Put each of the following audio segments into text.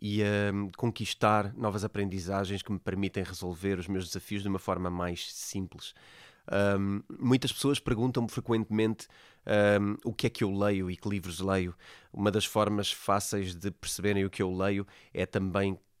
e a hum, conquistar novas aprendizagens que me permitem resolver os meus desafios de uma forma mais simples. Um, muitas pessoas perguntam-me frequentemente um, o que é que eu leio e que livros leio. Uma das formas fáceis de perceberem o que eu leio é também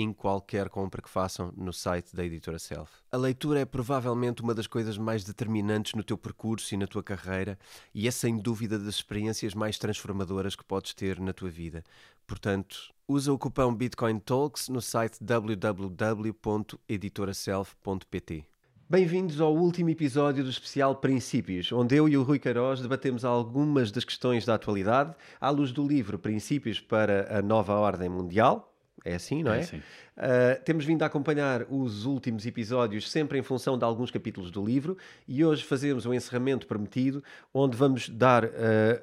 em qualquer compra que façam no site da editora Self. A leitura é provavelmente uma das coisas mais determinantes no teu percurso e na tua carreira e é sem dúvida das experiências mais transformadoras que podes ter na tua vida. Portanto, usa o cupom Bitcoin Talks no site www.editoraself.pt. Bem-vindos ao último episódio do especial Princípios, onde eu e o Rui Queiroz debatemos algumas das questões da atualidade à luz do livro Princípios para a Nova Ordem Mundial, é assim, não é? é assim. Uh, temos vindo a acompanhar os últimos episódios sempre em função de alguns capítulos do livro e hoje fazemos um encerramento prometido onde vamos dar uh,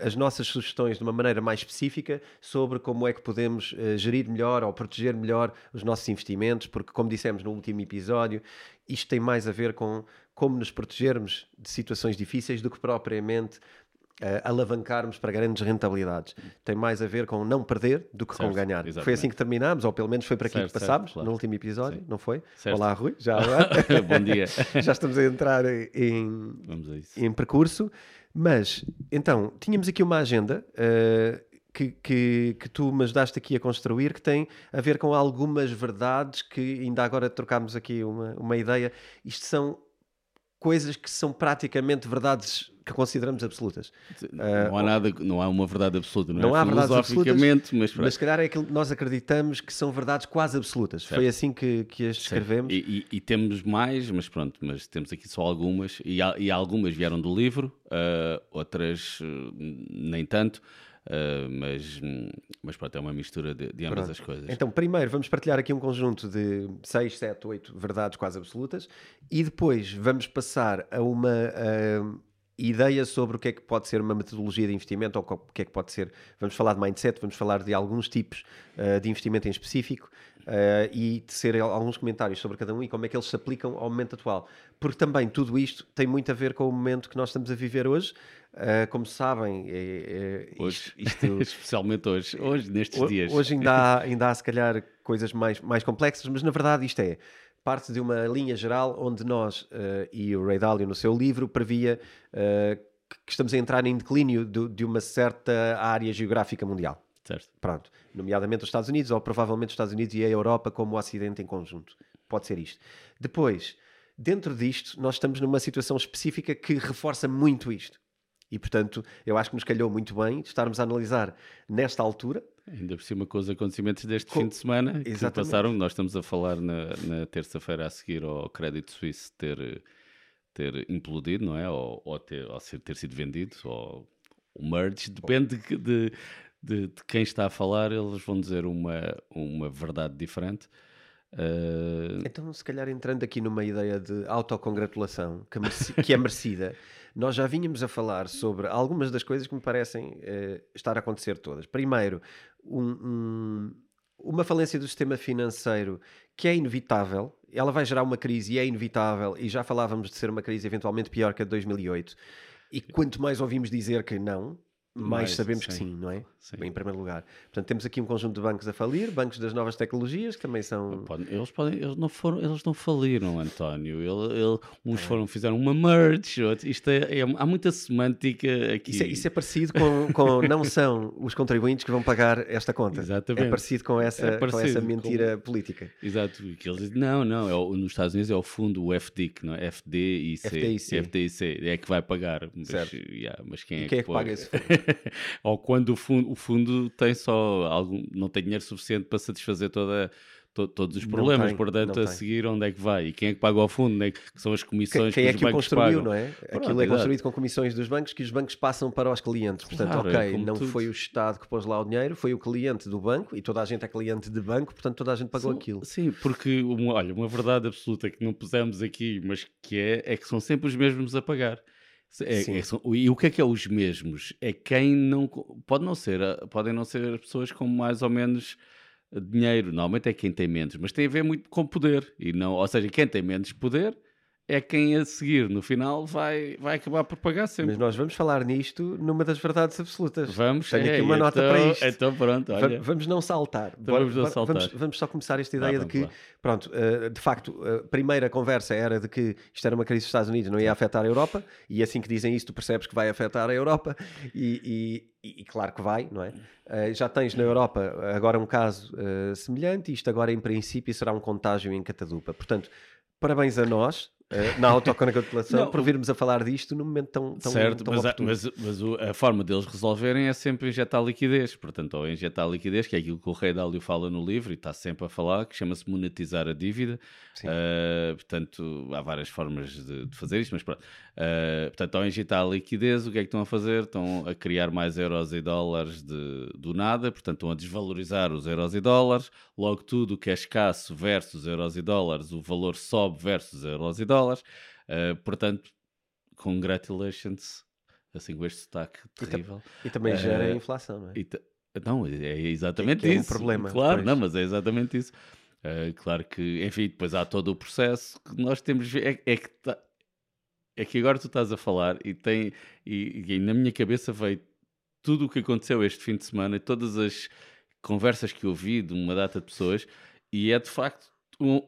as nossas sugestões de uma maneira mais específica sobre como é que podemos uh, gerir melhor ou proteger melhor os nossos investimentos, porque, como dissemos no último episódio, isto tem mais a ver com como nos protegermos de situações difíceis do que propriamente uh, alavancarmos para grandes rentabilidades. Tem mais a ver com não perder do que certo, com ganhar. Exatamente. Foi assim que terminámos, ou pelo menos foi para aqui certo, que passámos claro. no último episódio, Sim. não foi? Certo. Olá, Rui. Já Bom dia. Já estamos a entrar em, em percurso. Mas, então, tínhamos aqui uma agenda uh, que, que, que, tu me ajudaste aqui a construir, que tem a ver com algumas verdades que ainda agora trocámos aqui uma, uma ideia. Isto são coisas que são praticamente verdades que consideramos absolutas. Não há uh, nada, não há uma verdade absoluta, não, não é? há absolutas, mas, mas se calhar é aquilo que nós acreditamos que são verdades quase absolutas. Certo. Foi assim que, que as descrevemos. E, e, e, temos mais, mas pronto, mas temos aqui só algumas, e, e algumas vieram do livro, uh, outras uh, nem tanto. Uh, mas, mas pronto, é uma mistura de, de ambas pronto. as coisas. Então, primeiro vamos partilhar aqui um conjunto de 6, 7, 8 verdades quase absolutas e depois vamos passar a uma uh, ideia sobre o que é que pode ser uma metodologia de investimento ou o que é que pode ser. Vamos falar de mindset, vamos falar de alguns tipos uh, de investimento em específico uh, e tecer alguns comentários sobre cada um e como é que eles se aplicam ao momento atual. Porque também tudo isto tem muito a ver com o momento que nós estamos a viver hoje. Uh, como sabem, é, é, hoje, isto, isto, especialmente hoje, hoje nestes dias. Hoje ainda há, ainda há se calhar coisas mais, mais complexas, mas na verdade isto é parte de uma linha geral onde nós, uh, e o Ray Dalio no seu livro, previa uh, que estamos a entrar em declínio de, de, uma certa área geográfica mundial. Certo. Pronto. Nomeadamente os Estados Unidos, ou provavelmente os Estados Unidos e a Europa como o Ocidente em conjunto. Pode ser isto. Depois, dentro disto, nós estamos numa situação específica que reforça muito isto. E, portanto, eu acho que nos calhou muito bem estarmos a analisar nesta altura, Ainda por cima com os acontecimentos deste Com... fim de semana que Exatamente. passaram, nós estamos a falar na, na terça-feira a seguir ao Crédito Suíço ter, ter implodido, não é? Ou, ou, ter, ou ser, ter sido vendido, ou o merge, depende de, de, de, de, quem está a falar, eles vão dizer uma, uma verdade diferente. Uh... Então, se calhar entrando aqui numa ideia de autocongratulação que, mereci, que é merecida, nós já vínhamos a falar sobre algumas das coisas que me parecem uh, estar a acontecer todas. Primeiro, um, um, uma falência do sistema financeiro que é inevitável, ela vai gerar uma crise e é inevitável, e já falávamos de ser uma crise eventualmente pior que a de 2008. E quanto mais ouvimos dizer que não, mais, mais sabemos sim. que sim, não é? Sim. Em primeiro lugar. Portanto, temos aqui um conjunto de bancos a falir, bancos das novas tecnologias, que também são. Eles, podem, eles, não, foram, eles não faliram, António. Ele, ele, uns é. foram, fizeram uma merge, outros, isto é, é, há muita semântica aqui. Isso é, isso é parecido com, com. Não são os contribuintes que vão pagar esta conta. Exatamente. É parecido com essa, é parecido com essa mentira com... política. Exato. Que eles dizem, não, não, é o, nos Estados Unidos é o fundo, o FDIC, não é? FDIC. FDIC. FDIC. É que vai pagar. Mas, certo. Yeah, mas quem e é quem que, é que paga esse fundo? Ou quando o fundo, o fundo tem só algum, não tem dinheiro suficiente para satisfazer toda to, todos os problemas, tem, portanto, a seguir onde é que vai? E quem é que paga ao fundo? É que são as comissões quem, quem que, é que os bancos construiu, pagam? não é? Pronto, Aquilo é construído com comissões dos bancos que os bancos passam para os clientes. Portanto, claro, ok, é não tudo. foi o Estado que pôs lá o dinheiro, foi o cliente do banco e toda a gente é cliente de banco, portanto toda a gente pagou são, aquilo. Sim, porque, uma, olha, uma verdade absoluta que não pusemos aqui, mas que é, é que são sempre os mesmos a pagar. É, é, são, e o que é que é os mesmos? É quem não pode não ser, podem não ser pessoas com mais ou menos dinheiro, normalmente é quem tem menos, mas tem a ver muito com poder, e não, ou seja, quem tem menos poder é quem a seguir no final vai, vai acabar por pagar sempre. Mas nós vamos falar nisto numa das verdades absolutas. Vamos, Tenho é, aqui uma nota então, para isto. Então pronto, olha. Vamos não saltar. Então vamos, saltar. Vamos, vamos, só começar esta ideia de que, lá. pronto, uh, de facto, a primeira conversa era de que isto era uma crise dos Estados Unidos, não ia afetar a Europa, e assim que dizem isso tu percebes que vai afetar a Europa, e, e, e claro que vai, não é? Uh, já tens na Europa agora um caso semelhante, isto agora em princípio será um contágio em catadupa. Portanto, parabéns a nós, na autocongratulação por virmos a falar disto num momento tão, tão Certo, tão mas, a, mas, mas o, a forma deles resolverem é sempre injetar liquidez. Portanto, ou injetar liquidez, que é aquilo que o Rei Dálio fala no livro e está sempre a falar, que chama-se monetizar a dívida. Uh, portanto, há várias formas de, de fazer isto, mas pronto. Uh, portanto, ao injetar liquidez, o que é que estão a fazer? Estão a criar mais euros e dólares de, do nada, portanto, estão a desvalorizar os euros e dólares. Logo, tudo o que é escasso versus euros e dólares, o valor sobe versus euros e dólares dólares. Uh, portanto, congratulations, assim com este sotaque terrível. E, também uh, gera inflação, não é? não, é exatamente que, que isso. É um problema. Claro, não, mas é exatamente isso. Uh, claro que, enfim, depois há todo o processo que nós temos. É, é que tá, é que agora tu estás a falar e tem e, e, na minha cabeça veio tudo o que aconteceu este fim de semana, todas as conversas que eu ouvi de uma data de pessoas, e é de facto um,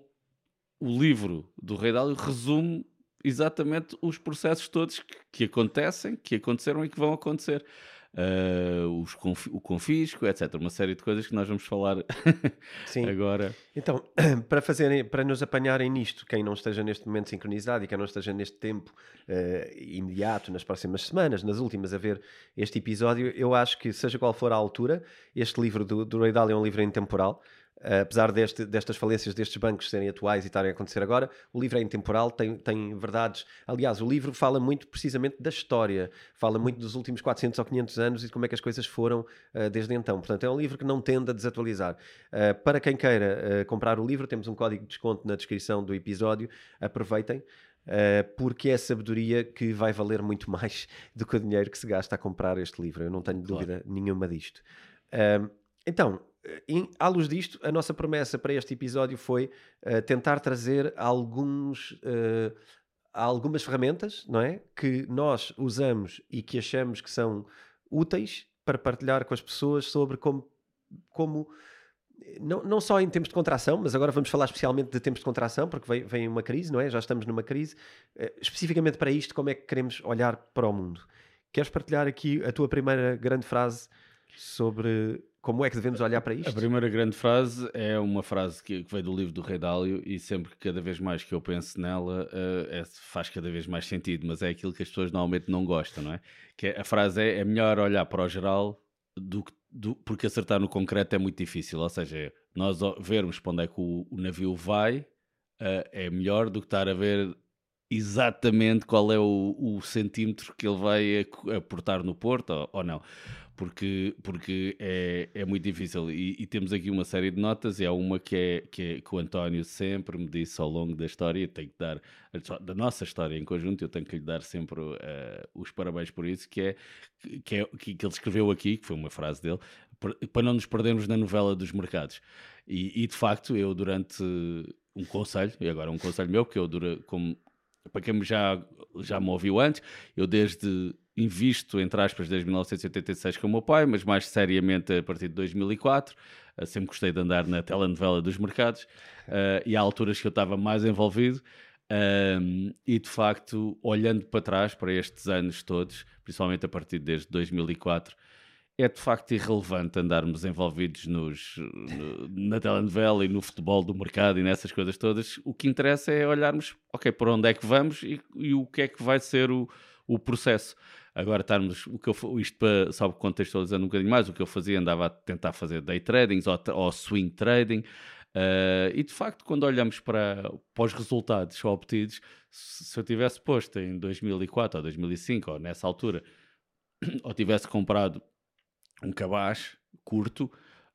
o livro do Rei Dálio resume exatamente os processos todos que, que acontecem, que aconteceram e que vão acontecer. Uh, os conf, o confisco, etc. Uma série de coisas que nós vamos falar agora. Então, para, fazerem, para nos apanharem nisto, quem não esteja neste momento sincronizado e quem não esteja neste tempo uh, imediato, nas próximas semanas, nas últimas, a ver este episódio, eu acho que, seja qual for a altura, este livro do, do Ray Dalio é um livro intemporal. Uh, apesar deste, destas falências destes bancos serem atuais e estarem a acontecer agora, o livro é intemporal, tem, tem verdades. Aliás, o livro fala muito precisamente da história, fala muito dos últimos 400 ou 500 anos e de como é que as coisas foram uh, desde então. Portanto, é um livro que não tende a desatualizar. Uh, para quem queira comprar o livro, temos um código de desconto na descrição do episódio. Aproveitem. porque é sabedoria que vai valer muito mais do que o dinheiro que se gasta a comprar este livro. Eu não tenho claro. dúvida nenhuma disto. então, em, à luz disto, a nossa promessa para este episódio foi uh, tentar trazer alguns, uh, algumas ferramentas não é? que nós usamos e que achamos que são úteis para partilhar com as pessoas sobre como, como não, não só em tempos de contração, mas agora vamos falar especialmente de tempos de contração, porque vem, vem uma crise, não é? Já estamos numa crise. Uh, especificamente para isto, como é que queremos olhar para o mundo? Queres partilhar aqui a tua primeira grande frase sobre como é que devemos olhar para isto? A primeira grande frase é uma frase que, veio do livro do Rei Dálio e sempre que cada vez mais que eu penso nela uh, é, faz cada vez mais sentido, mas é aquilo que as pessoas normalmente não gostam, não é? Que é, a frase é, é melhor olhar para o geral do do, porque acertar no concreto é muito difícil, ou seja, nós vermos para onde é que o, o navio vai uh, é melhor do que estar a ver exatamente qual é o, o centímetro que ele vai aportar no porto ou, ou não porque, porque é, é muito difícil. E, e, temos aqui uma série de notas, e há uma que, é, que, é, que o António sempre me disse ao longo da história, tenho que dar, da nossa história em conjunto, eu tenho que lhe dar sempre uh, os parabéns por isso, que é, que, é, que, que ele escreveu aqui, que foi uma frase dele, para não nos perdermos na novela dos mercados. E, e de facto, eu durante um conselho, e agora um conselho meu, que eu dura, como para quem já, já me ouviu antes, eu desde invisto, entre aspas, desde 1986 com o meu pai, mas mais seriamente a partir de 2004. Uh, sempre gostei de andar na telenovela dos mercados uh, e há alturas que eu estava mais envolvido. Um, e de facto, olhando para trás, para estes anos todos, principalmente a partir desde 2004, é de facto irrelevante andarmos envolvidos nos, no, na telenovela e no futebol do mercado e nessas coisas todas. O que interessa é olharmos, ok, para onde é que vamos e, e o que é que vai ser o, o processo. Agora estarmos, o que eu, isto para, só contextualizando um bocadinho mais, o que eu fazia, andava a tentar fazer day tradings ou, ou swing trading, Uh, e de facto, quando olhamos para, para os resultados obtidos, se eu tivesse posto em 2004 ou 2005, ou nessa altura, ou tivesse comprado um cabaz curto,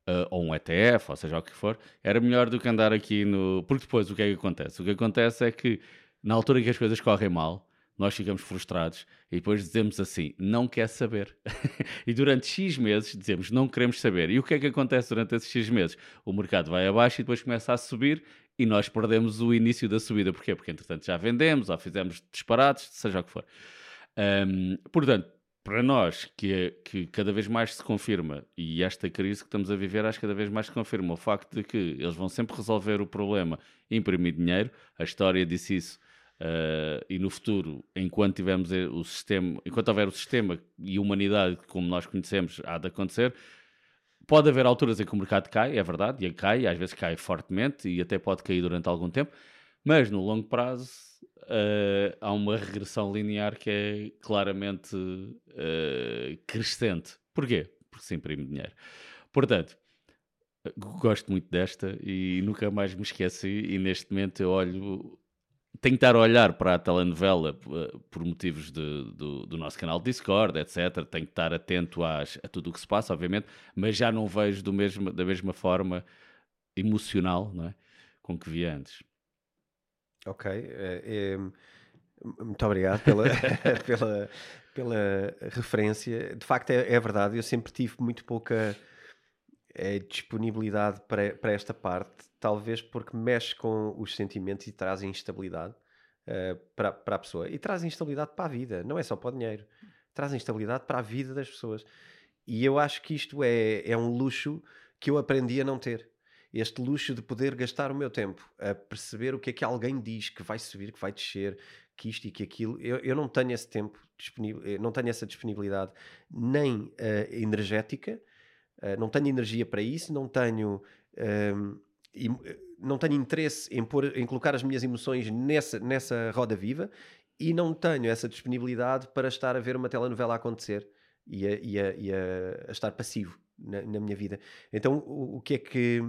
uh, ou um ETF, ou seja o que for, era melhor do que andar aqui no. Porque depois o que é que acontece? O que acontece é que na altura que as coisas correm mal, nós ficamos frustrados e depois dizemos assim, não quer saber. e durante X meses dizemos, não queremos saber. E o que é que acontece durante esses X meses? O mercado vai abaixo e depois começa a subir e nós perdemos o início da subida. Porquê? Porque entretanto já vendemos ou fizemos disparados, seja o que for. Um, portanto, para nós, que, é, que cada vez mais se confirma, e esta crise que estamos a viver, acho que cada vez mais se confirma o facto de que eles vão sempre resolver o problema imprimir dinheiro. A história disse isso Uh, e no futuro, enquanto tivermos o sistema, enquanto houver o sistema e a humanidade como nós conhecemos, há de acontecer. Pode haver alturas em que o mercado cai, é verdade, e cai, às vezes cai fortemente e até pode cair durante algum tempo, mas no longo prazo uh, há uma regressão linear que é claramente uh, crescente. Porquê? Porque se imprime dinheiro. Portanto, gosto muito desta e nunca mais me esqueci e neste momento eu olho tenho que estar a olhar para a telenovela eh, por motivos de, do, do, nosso canal de Discord, etc. Tenho que estar atento às, a tudo o que se passa, obviamente, mas já não vejo do mesmo, da mesma forma emocional não é? com que vi antes. Ok. É, é, muito obrigado pela, pela, pela referência. De facto, é, é, verdade. Eu sempre tive muito pouca é, disponibilidade para, para esta parte talvez porque mexe com os sentimentos e traz instabilidade uh, para, para a pessoa. E traz instabilidade para a vida, não é só para o dinheiro. Traz instabilidade para a vida das pessoas. E eu acho que isto é, é um luxo que eu aprendi a não ter. Este luxo de poder gastar o meu tempo a perceber o que é que alguém diz que vai subir, que vai descer, que isto e que aquilo. Eu, eu não tenho esse tempo disponível, não tenho essa disponibilidade nem uh, energética, uh, não tenho energia para isso, não tenho. Ehm, e eh, não tenho interesse em, pôr, em colocar as minhas emoções nessa, nessa roda viva e não tenho essa disponibilidade para estar a ver uma telenovela acontecer e a, e a, e a, a estar passivo na, na, minha vida. Então, o, o, que é que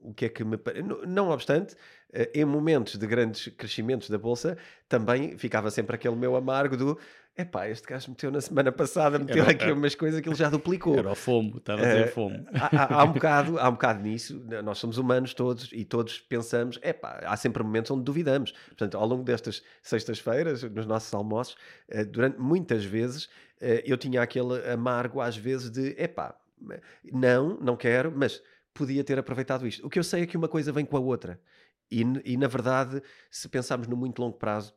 o que é que me não, não obstante, eh, em momentos de grandes crescimentos da bolsa, também ficava sempre aquele meu amargo do Epá, este gajo meteu na semana passada, meteu era, aqui era, umas coisas que ele já duplicou. Era o fomo, estava a dizer uh, fomo. Há, há, um bocado, há um bocado nisso, nós somos humanos todos e todos pensamos, epá, há sempre momentos onde duvidamos. Portanto, ao longo destas sextas-feiras, nos nossos almoços, uh, durante muitas vezes, uh, eu tinha aquele amargo às vezes de, epá, não, não quero, mas podia ter aproveitado isto. O que eu sei é que uma coisa vem com a outra. E, e na verdade, se pensarmos no muito longo prazo,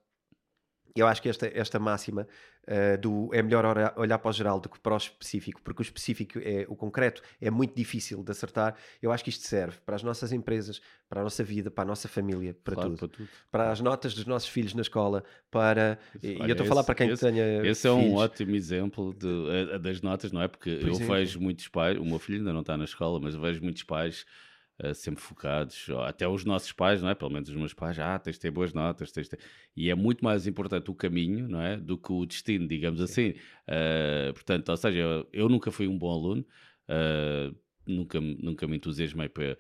eu acho que esta, esta máxima uh, do é melhor olhar para o geral do que para o específico, porque o específico é o concreto, é muito difícil de acertar. Eu acho que isto serve para as nossas empresas, para a nossa vida, para a nossa família, para, claro, tudo. para tudo. Para as notas dos nossos filhos na escola, para. E eu estou a falar para quem esse, tenha. Esse é um ótimo exemplo de, das notas, não é? Porque Por eu vejo muitos pais, o meu filho ainda não está na escola, mas eu vejo muitos pais uh, sempre focados, até os nossos pais, não é? Pelo menos os meus pais, ah, tens de ter boas notas, tens de ter... E é muito mais importante o caminho, não é? Do que o destino, digamos Sim. assim. Uh, portanto, ou seja, eu, eu, nunca fui um bom aluno, uh, nunca, nunca me entusiasmei para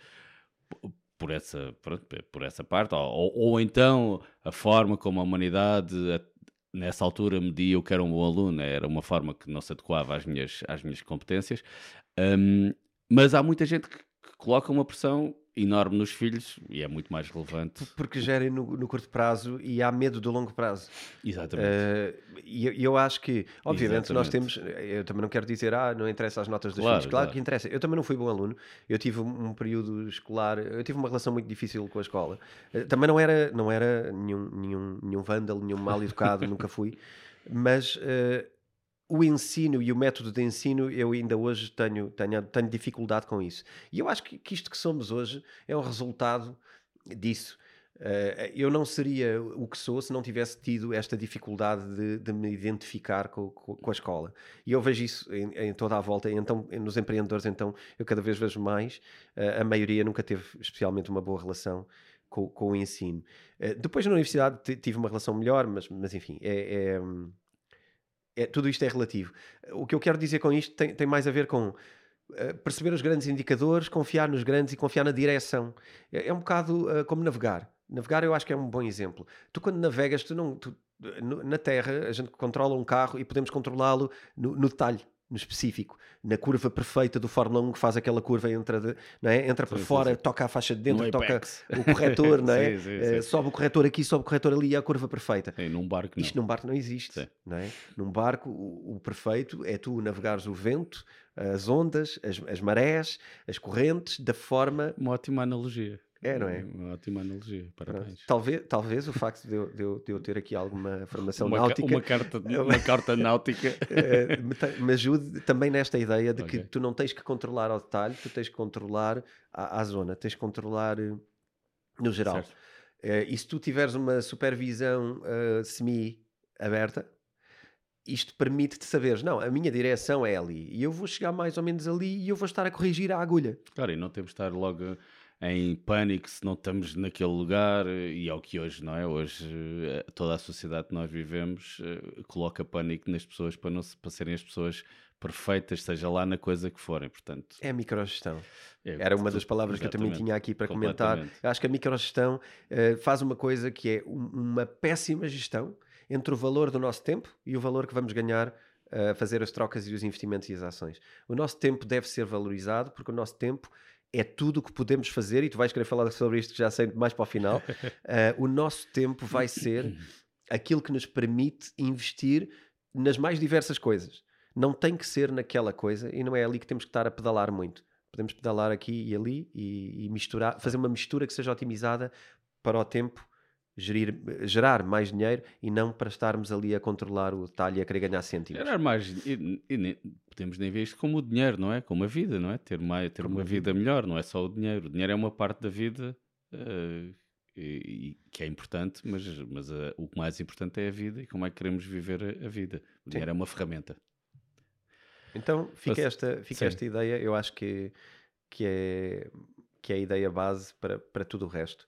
por essa, pronto, por essa parte, ou, ou, então a forma como a humanidade nessa altura media o que era um bom aluno, era uma forma que não se adequava às minhas, às minhas competências, um, mas há muita gente que coloca uma pressão enorme nos filhos e é muito mais relevante. Porque gerem no, no curto prazo e há medo do longo prazo. Exatamente. Uh, e eu, eu, acho que, obviamente, Exatamente. nós temos. Eu também não quero dizer, ah, não interessa as notas dos claro, filhos. Claro, claro, que interessa. Eu também não fui bom aluno. Eu tive um período escolar, eu tive uma relação muito difícil com a escola. Uh, também não era, não era nenhum, nenhum, nenhum vândalo, nenhum mal educado, nunca fui. Mas. Uh, o ensino e o método de ensino, eu ainda hoje tenho, tenho, tenho dificuldade com isso. E eu acho que, que isto que somos hoje é um resultado disso. Uh, eu não seria o que sou se não tivesse tido esta dificuldade de, de me identificar com, com, a escola. E eu vejo isso em, em, toda a volta. Então, nos empreendedores, então, eu cada vez vejo mais. Uh, a maioria nunca teve especialmente uma boa relação com, com o ensino. Uh, depois, na universidade, tive uma relação melhor, mas, mas enfim, é, é, é, tudo isto é relativo. O que eu quero dizer com isto tem, tem mais a ver com perceber os grandes indicadores, confiar nos grandes e confiar na direção. É, é um bocado uh, como navegar. Navegar eu acho que é um bom exemplo. Tu quando navegas, tu não, tu, na Terra a gente controla um carro e podemos controlá-lo no, no detalhe no específico, na curva perfeita do Fórmula 1 que faz aquela curva, entra, não é? entra para sim, fora, sim, sim. toca a faixa de dentro, toca o corretor, não é? Uh, sobe o corretor aqui, sobe o corretor ali e a curva perfeita. Sim, num barco não. Isto num barco não existe. Não é? Num barco, o, o, perfeito é tu navegares o vento, as ondas, as, as marés, as correntes, da forma. Uma ótima analogia. É, não é? Uma ótima analogia, parabéns. Talvez, talvez o facto de eu, de, eu, de eu ter aqui alguma formação uma, náutica... Uma carta, uma carta náutica... Eh, me, me, ajude também nesta ideia de okay. que tu não tens que controlar ao detalhe, tu tens que controlar a, a zona, tens que controlar eh, no geral. Uh, e se tu tiveres uma supervisão uh, semi-aberta, isto permite-te saberes, não, a minha direção é ali, e eu vou chegar mais ou menos ali e eu vou estar a corrigir a agulha. Claro, e não temos de estar logo em pânico se não estamos naquele lugar, e é o que hoje, não é? Hoje eh, toda a sociedade que nós vivemos eh, coloca pânico nas pessoas para, não, para serem as pessoas perfeitas, seja lá na coisa que forem, portanto... É a microgestão. É, Era uma das palavras que eu também tinha aqui para comentar. Eu acho que a microgestão uh, faz uma coisa que é um, uma péssima gestão entre o valor do nosso tempo e o valor que vamos ganhar a fazer as trocas e os investimentos e as ações. O nosso tempo deve ser valorizado porque o nosso tempo é tudo o que podemos fazer, e tu vais querer falar sobre isto já sei mais para o final. uh, o nosso tempo vai ser aquilo que nos permite investir nas mais diversas coisas. Não tem que ser naquela coisa e não é ali que temos que estar a pedalar muito. Podemos pedalar aqui e ali e, e misturar, fazer uma mistura que seja otimizada para o tempo gerir, gerar mais dinheiro e não para estarmos ali a controlar o detalhe e a querer ganhar cêntimos. Gerar mais e, e, podemos nem ver isto como o dinheiro, não é? Como a vida, não é? Ter, mais, ter uma vida melhor, não é só o dinheiro. O dinheiro é uma parte da vida uh, e, e, que é importante, mas, mas uh, o mais importante é a vida e como é que queremos viver a, a vida. O dinheiro é uma ferramenta. Então fica, esta, fica esta ideia, eu acho que, que, é, que é a ideia base para, para tudo o resto.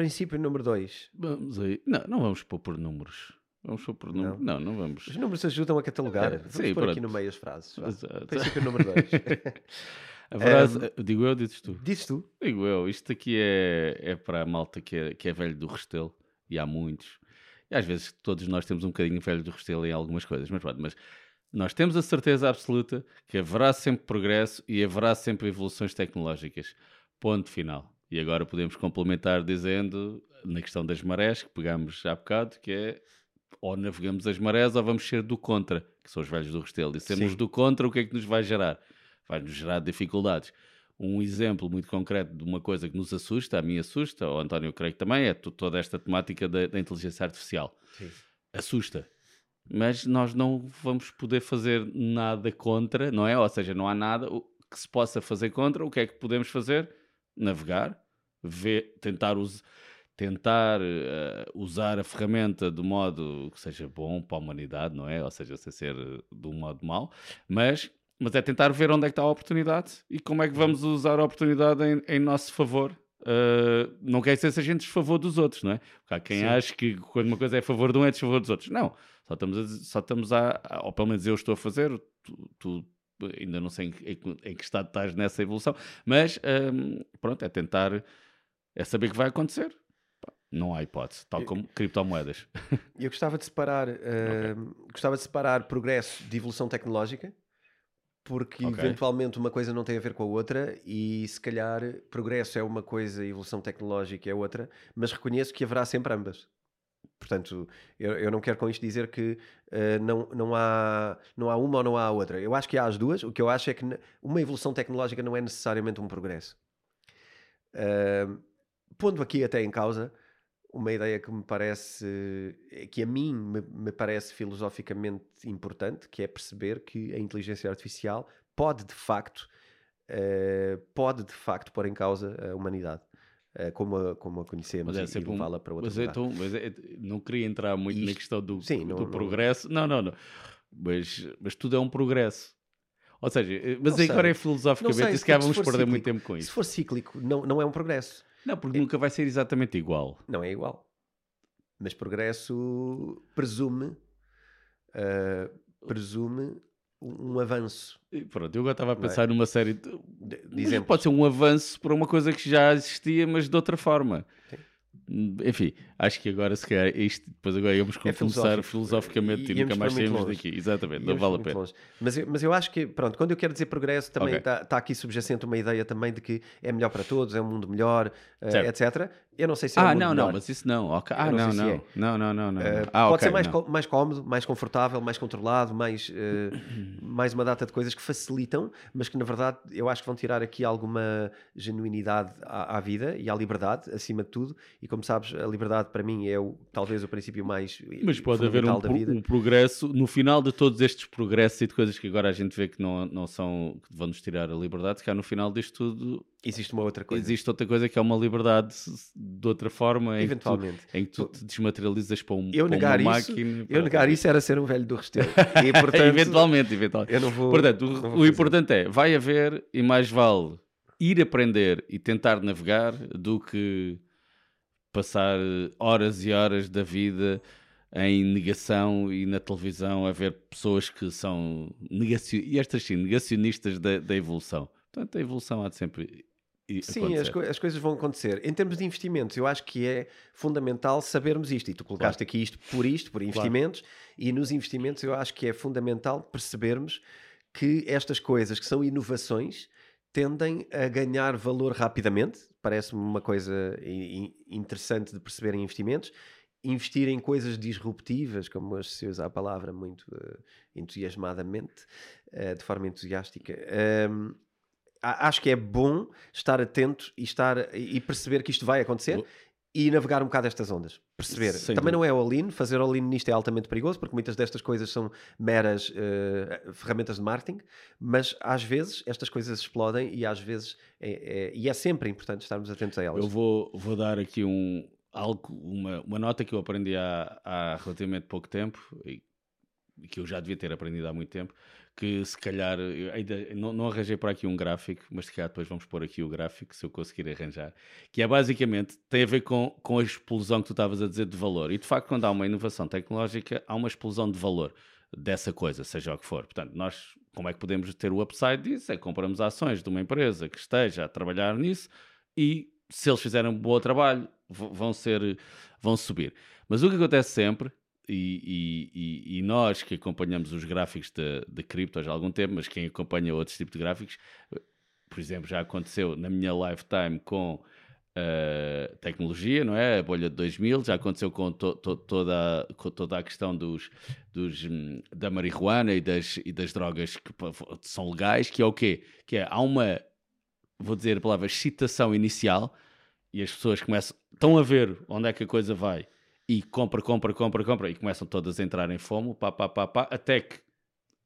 Princípio número 2. Vamos aí. Não, não vamos pôr por números. Vamos pôr por números. Não. não, não vamos. Os números ajudam a catalogar. É, vamos sim, pôr pronto. aqui no meio as frases. Princípio número 2. a frase, um, digo eu, dizes tu? Dizes tu? Digo eu. Isto aqui é, é para a malta que é, que é velho do Restelo. E há muitos. E às vezes todos nós temos um bocadinho velho do Restelo em algumas coisas. Mas pronto, mas nós temos a certeza absoluta que haverá sempre progresso e haverá sempre evoluções tecnológicas. Ponto final. E agora podemos complementar dizendo, na questão das marés, que pegamos há bocado, que é ou navegamos as marés ou vamos ser do contra, que são os velhos do Restelo. E sermos Sim. do contra, o que é que nos vai gerar? Vai-nos gerar dificuldades. Um exemplo muito concreto de uma coisa que nos assusta, a mim assusta, o António creio que também, é toda esta temática da, da inteligência artificial. Sim. Assusta. Mas nós não vamos poder fazer nada contra, não é? Ou seja, não há nada que se possa fazer contra. O que é que podemos fazer? Navegar, ver, tentar, us, tentar uh, usar a ferramenta de modo que seja bom para a humanidade, não é? Ou seja, sem ser de um modo mau, mas, mas é tentar ver onde é que está a oportunidade e como é que vamos usar a oportunidade em, em nosso favor. Uh, não quer dizer se a gente desfavor dos outros, não é? Porque há quem Sim. acha que quando uma coisa é a favor de um é desfavor dos outros. Não, só estamos a, só estamos a, ou pelo menos eu estou a fazer, tu, tu ainda não sei em, em, que estado estás nessa evolução, mas um, pronto, é tentar, é saber que vai acontecer. Não há hipótese, tal como eu, criptomoedas. Eu gostava de separar, uh, okay. gostava de separar progresso de evolução tecnológica, porque okay. eventualmente uma coisa não tem a ver com a outra e se calhar progresso é uma coisa evolução tecnológica é outra, mas reconheço que haverá sempre ambas. Portanto, eu, eu, não quero com isto dizer que uh, não, não, há, não há uma ou não há outra. Eu acho que há as duas. O que eu acho é que uma evolução tecnológica não é necessariamente um progresso. Uh, pondo aqui até em causa uma ideia que me parece, que a mim me, me, parece filosoficamente importante, que é perceber que a inteligência artificial pode de facto, uh, pode de facto pôr em causa a humanidade. Uh, como, a, como a conhecemos mas é e levá-la para outro mas, é então, mas é, não queria entrar muito Isto, na questão do, sim, do não, progresso. Não, não, não. Mas, mas tudo é um progresso. Ou seja, eh, mas não agora sei. é filosoficamente, e se calhar vamos perder cíclico, muito tempo com isso. Se for cíclico, não, não é um progresso. Não, porque é, nunca vai ser exatamente igual. Não é igual. Mas progresso presume, uh, presume um, avanço. Pronto, eu agora estava a é? pensar é? numa série de, de. Pode ser um avanço para uma coisa que já existia, mas de outra forma. Sim. Enfim, acho que agora se calhar isto, depois agora íamos é começar filosoficamente e, e nunca mais saímos daqui. Exatamente, não vale a pena. Mas eu, mas eu acho que, pronto, quando eu quero dizer progresso, também está okay. tá aqui subjacente uma ideia também de que é melhor para todos, é um mundo melhor, uh, etc. Eu não sei se é Ah, não, melhor. não, mas isso não. Okay. Ah, não, não. Não. É. não, não, não, não. Uh, ah, pode okay, ser mais, mais cómodo, mais confortável, mais controlado, mais, uh, mais uma data de coisas que facilitam, mas que na verdade eu acho que vão tirar aqui alguma genuinidade à, à vida e à liberdade, acima de tudo. E como sabes, a liberdade para mim é o, talvez o princípio mais Mas pode haver um, um, progresso, no final de todos estes progressos e de coisas que agora a gente vê que não, não são, que vão nos tirar a liberdade, que há no final disto tudo Existe uma outra coisa. Existe outra coisa que é uma liberdade de outra forma em Eventualmente. Que tu, em que tu te desmaterializas para, um, eu para negar uma isso, máquina. Eu negar isso era ser um velho do Restelo. E, portanto, eventualmente, eventualmente. Eu não vou, portanto, não o, o importante é, vai haver e mais vale ir aprender e tentar navegar do que passar horas e horas da vida em negação e na televisão a ver pessoas que são negacionistas, e estas sim, negacionistas da, da evolução. Portanto, a evolução há de sempre Sim, as, co as, coisas vão acontecer. Em termos de investimentos, eu acho que é fundamental sabermos isto. E tu colocaste claro. aqui isto por isto, por investimentos, claro. e nos investimentos eu acho que é fundamental percebermos que estas coisas que são inovações tendem a ganhar valor rapidamente. Parece-me uma coisa interessante de perceber em investimentos. Investir em coisas disruptivas, como hoje se usa a palavra muito uh, entusiasmadamente, uh, de forma entusiástica. Um, acho que é bom estar atento e, estar, e perceber que isto vai acontecer e navegar um bocado estas ondas. Perceber. Sem Também dúvida. não é all-in. Fazer all-in nisto é altamente perigoso, porque muitas destas coisas são meras uh, ferramentas de marketing, mas às vezes estas coisas explodem e às vezes é, é, e é sempre importante estarmos atentos a elas. Eu vou, vou dar aqui um, algo, uma, uma nota que eu aprendi há, há relativamente pouco tempo e que eu já devia ter aprendido há muito tempo, que se calhar, ainda não, não, arranjei por aqui um gráfico, mas se calhar depois vamos pôr aqui o gráfico, se eu conseguir arranjar, que é basicamente, tem a ver com, com a explosão que tu estavas a dizer de valor. E de facto, quando há uma inovação tecnológica, há uma explosão de valor dessa coisa, seja o que for. Portanto, nós, como é que podemos ter o upside disso? É compramos ações de uma empresa que esteja a trabalhar nisso e se eles fizerem um bom trabalho, vão ser, vão subir. Mas o que acontece sempre e, e, e, nós que acompanhamos os gráficos de, de criptos há algum tempo, mas quem acompanha outros tipos de gráficos, por exemplo, já aconteceu na minha lifetime com uh, tecnologia, não é? A bolha de 2000, já aconteceu com, to, to, toda, com toda a questão dos, dos, hum, da marihuana e das, e das drogas que são legais, que é o quê? Que é, há uma, vou dizer a palavra, excitação inicial e as pessoas começam, estão a ver onde é que a coisa vai e compra, compra, compra, compra, e começam todas a entrar em fomo, pá, pá, pá, pá, até que,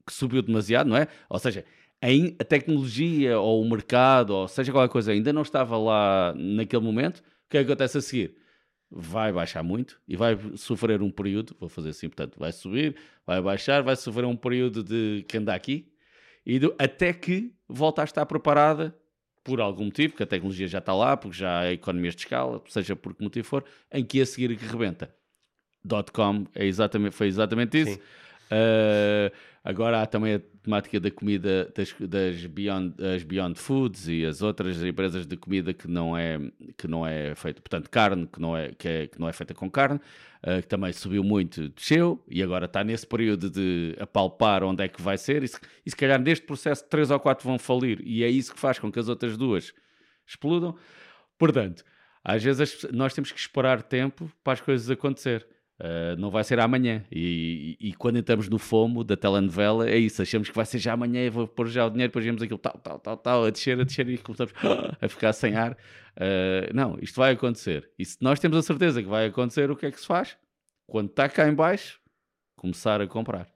que subiu demasiado, não é? Ou seja, a, tecnologia ou o mercado, ou seja qualquer coisa, ainda não estava lá naquele momento, o que é que acontece a seguir? Vai baixar muito e vai sofrer um período, vou fazer assim, portanto, vai subir, vai baixar, vai sofrer um período de que anda aqui, e do, até que volta a estar preparada por algum motivo, que a tecnologia já está lá, porque já há economias de escala, seja por que motivo for, em que a seguir que rebenta. .com é exatamente, foi exatamente isso. Uh, agora há também a temática da comida das, das Beyond, as Beyond Foods e as outras empresas de comida que não é que não é feita, portanto carne que não é que, é, que não é feita com carne, uh, que também subiu muito, desceu e agora está nesse período de apalpar onde é que vai ser e se, e se calhar neste processo três ou quatro vão falir e é isso que faz com que as outras duas explodam. Portanto, às vezes nós temos que esperar tempo para as coisas acontecer. Uh, não vai ser amanhã. E, e, e, quando entramos no fomo da telenovela, é isso, achamos que vai ser já amanhã, vou pôr já o dinheiro, depois vemos aquilo tal, tal, tal, tal, a descer, a descer e começamos a ficar sem ar. Uh, não, isto vai acontecer. E se nós temos a certeza que vai acontecer, o que é que se faz? Quando está cá em baixo, começar a comprar.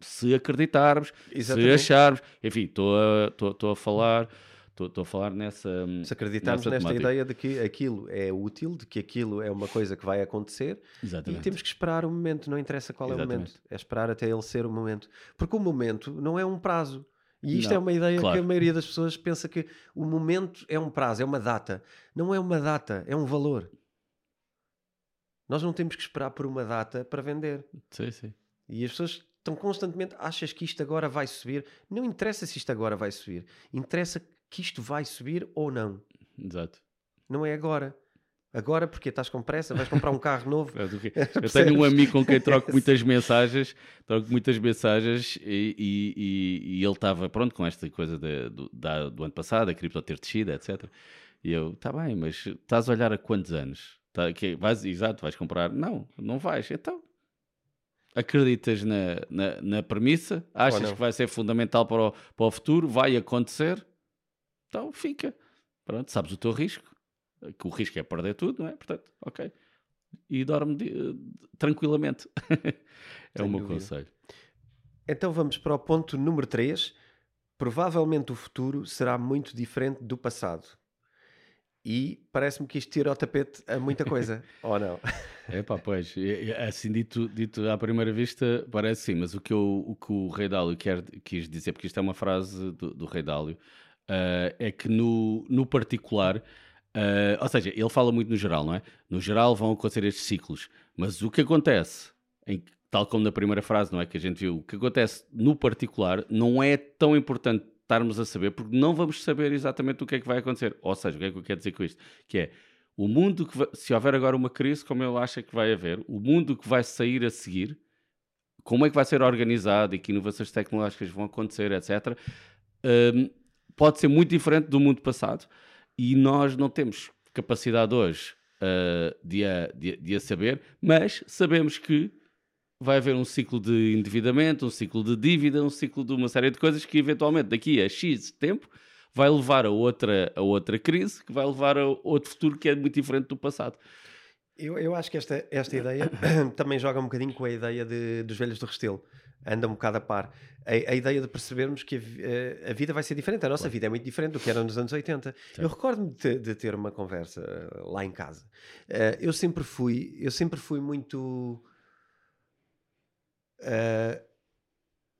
Se acreditarmos, Exatamente. se acharmos, enfim, estou a, a falar Estou a falar nessa. Se acreditarmos nessa nesta ideia de que aquilo é útil, de que aquilo é uma coisa que vai acontecer Exatamente. e temos que esperar o momento, não interessa qual Exatamente. é o momento, é esperar até ele ser o momento. Porque o momento não é um prazo. E isto não, é uma ideia claro. que a maioria das pessoas pensa que o momento é um prazo, é uma data. Não é uma data, é um valor. Nós não temos que esperar por uma data para vender. Sim, sim. E as pessoas estão constantemente, achas que isto agora vai subir? Não interessa se isto agora vai subir. Interessa que isto vai subir ou não. Exato. Não é agora. Agora, porque estás com pressa, vais comprar um carro novo. Eu tenho um amigo com quem troco muitas mensagens, troco muitas mensagens e, e, e, ele estava pronto com esta coisa de, do, da, do ano passado, a cripto ter descido, etc. E eu, está bem, mas estás a olhar a quantos anos? Tá, que, vais, exato, vais comprar? Não, não vais. Então, acreditas na, na, na premissa? Achas que vai ser fundamental para o, para o futuro? Vai acontecer? Então fica. Pronto, sabes o teu risco. Que o risco é perder tudo, não é? Portanto, ok. E dorme de, tranquilamente. é o meu dúvida. conselho. Então vamos para o ponto número 3. Provavelmente o futuro será muito diferente do passado. E parece-me que isto tira ao tapete a muita coisa, ou não? É pá, pois, assim dito, dito à primeira vista, parece sim, mas o que, eu, o, que o Rei Dálio quer, quis dizer, porque isto é uma frase do, do Rei Dálio, uh, é que no, no particular, uh, ou seja, ele fala muito no geral, não é? No geral vão acontecer estes ciclos, mas o que acontece, em, tal como na primeira frase, não é? Que a gente viu, o que acontece no particular não é tão importante estarmos a saber, porque não vamos saber exatamente o que é que vai acontecer. Ou seja, o que é que eu quero dizer com isto? Que é, o mundo que vai, se houver agora uma crise, como ele acha que vai haver, o mundo que vai sair a seguir, como é que vai ser organizado e que inovações tecnológicas vão acontecer, etc. Um, pode ser muito diferente do mundo passado e nós não temos capacidade hoje uh, de, a, de, de a saber, mas sabemos que vai haver um ciclo de endividamento, um ciclo de dívida, um ciclo de uma série de coisas que eventualmente daqui a X tempo vai levar a outra, a outra crise, que vai levar a outro futuro que é muito diferente do passado. Eu, eu acho que esta, esta ideia também joga um bocadinho com a ideia de, dos velhos do Restelo anda um bocado a par. A, a ideia de percebermos que a, eh, a, vida vai ser diferente, a nossa claro. vida é muito diferente do que era nos anos 80. Eu recordo-me de, de, ter uma conversa eh, lá em casa. Uh, eu sempre fui, eu sempre fui muito. Uh,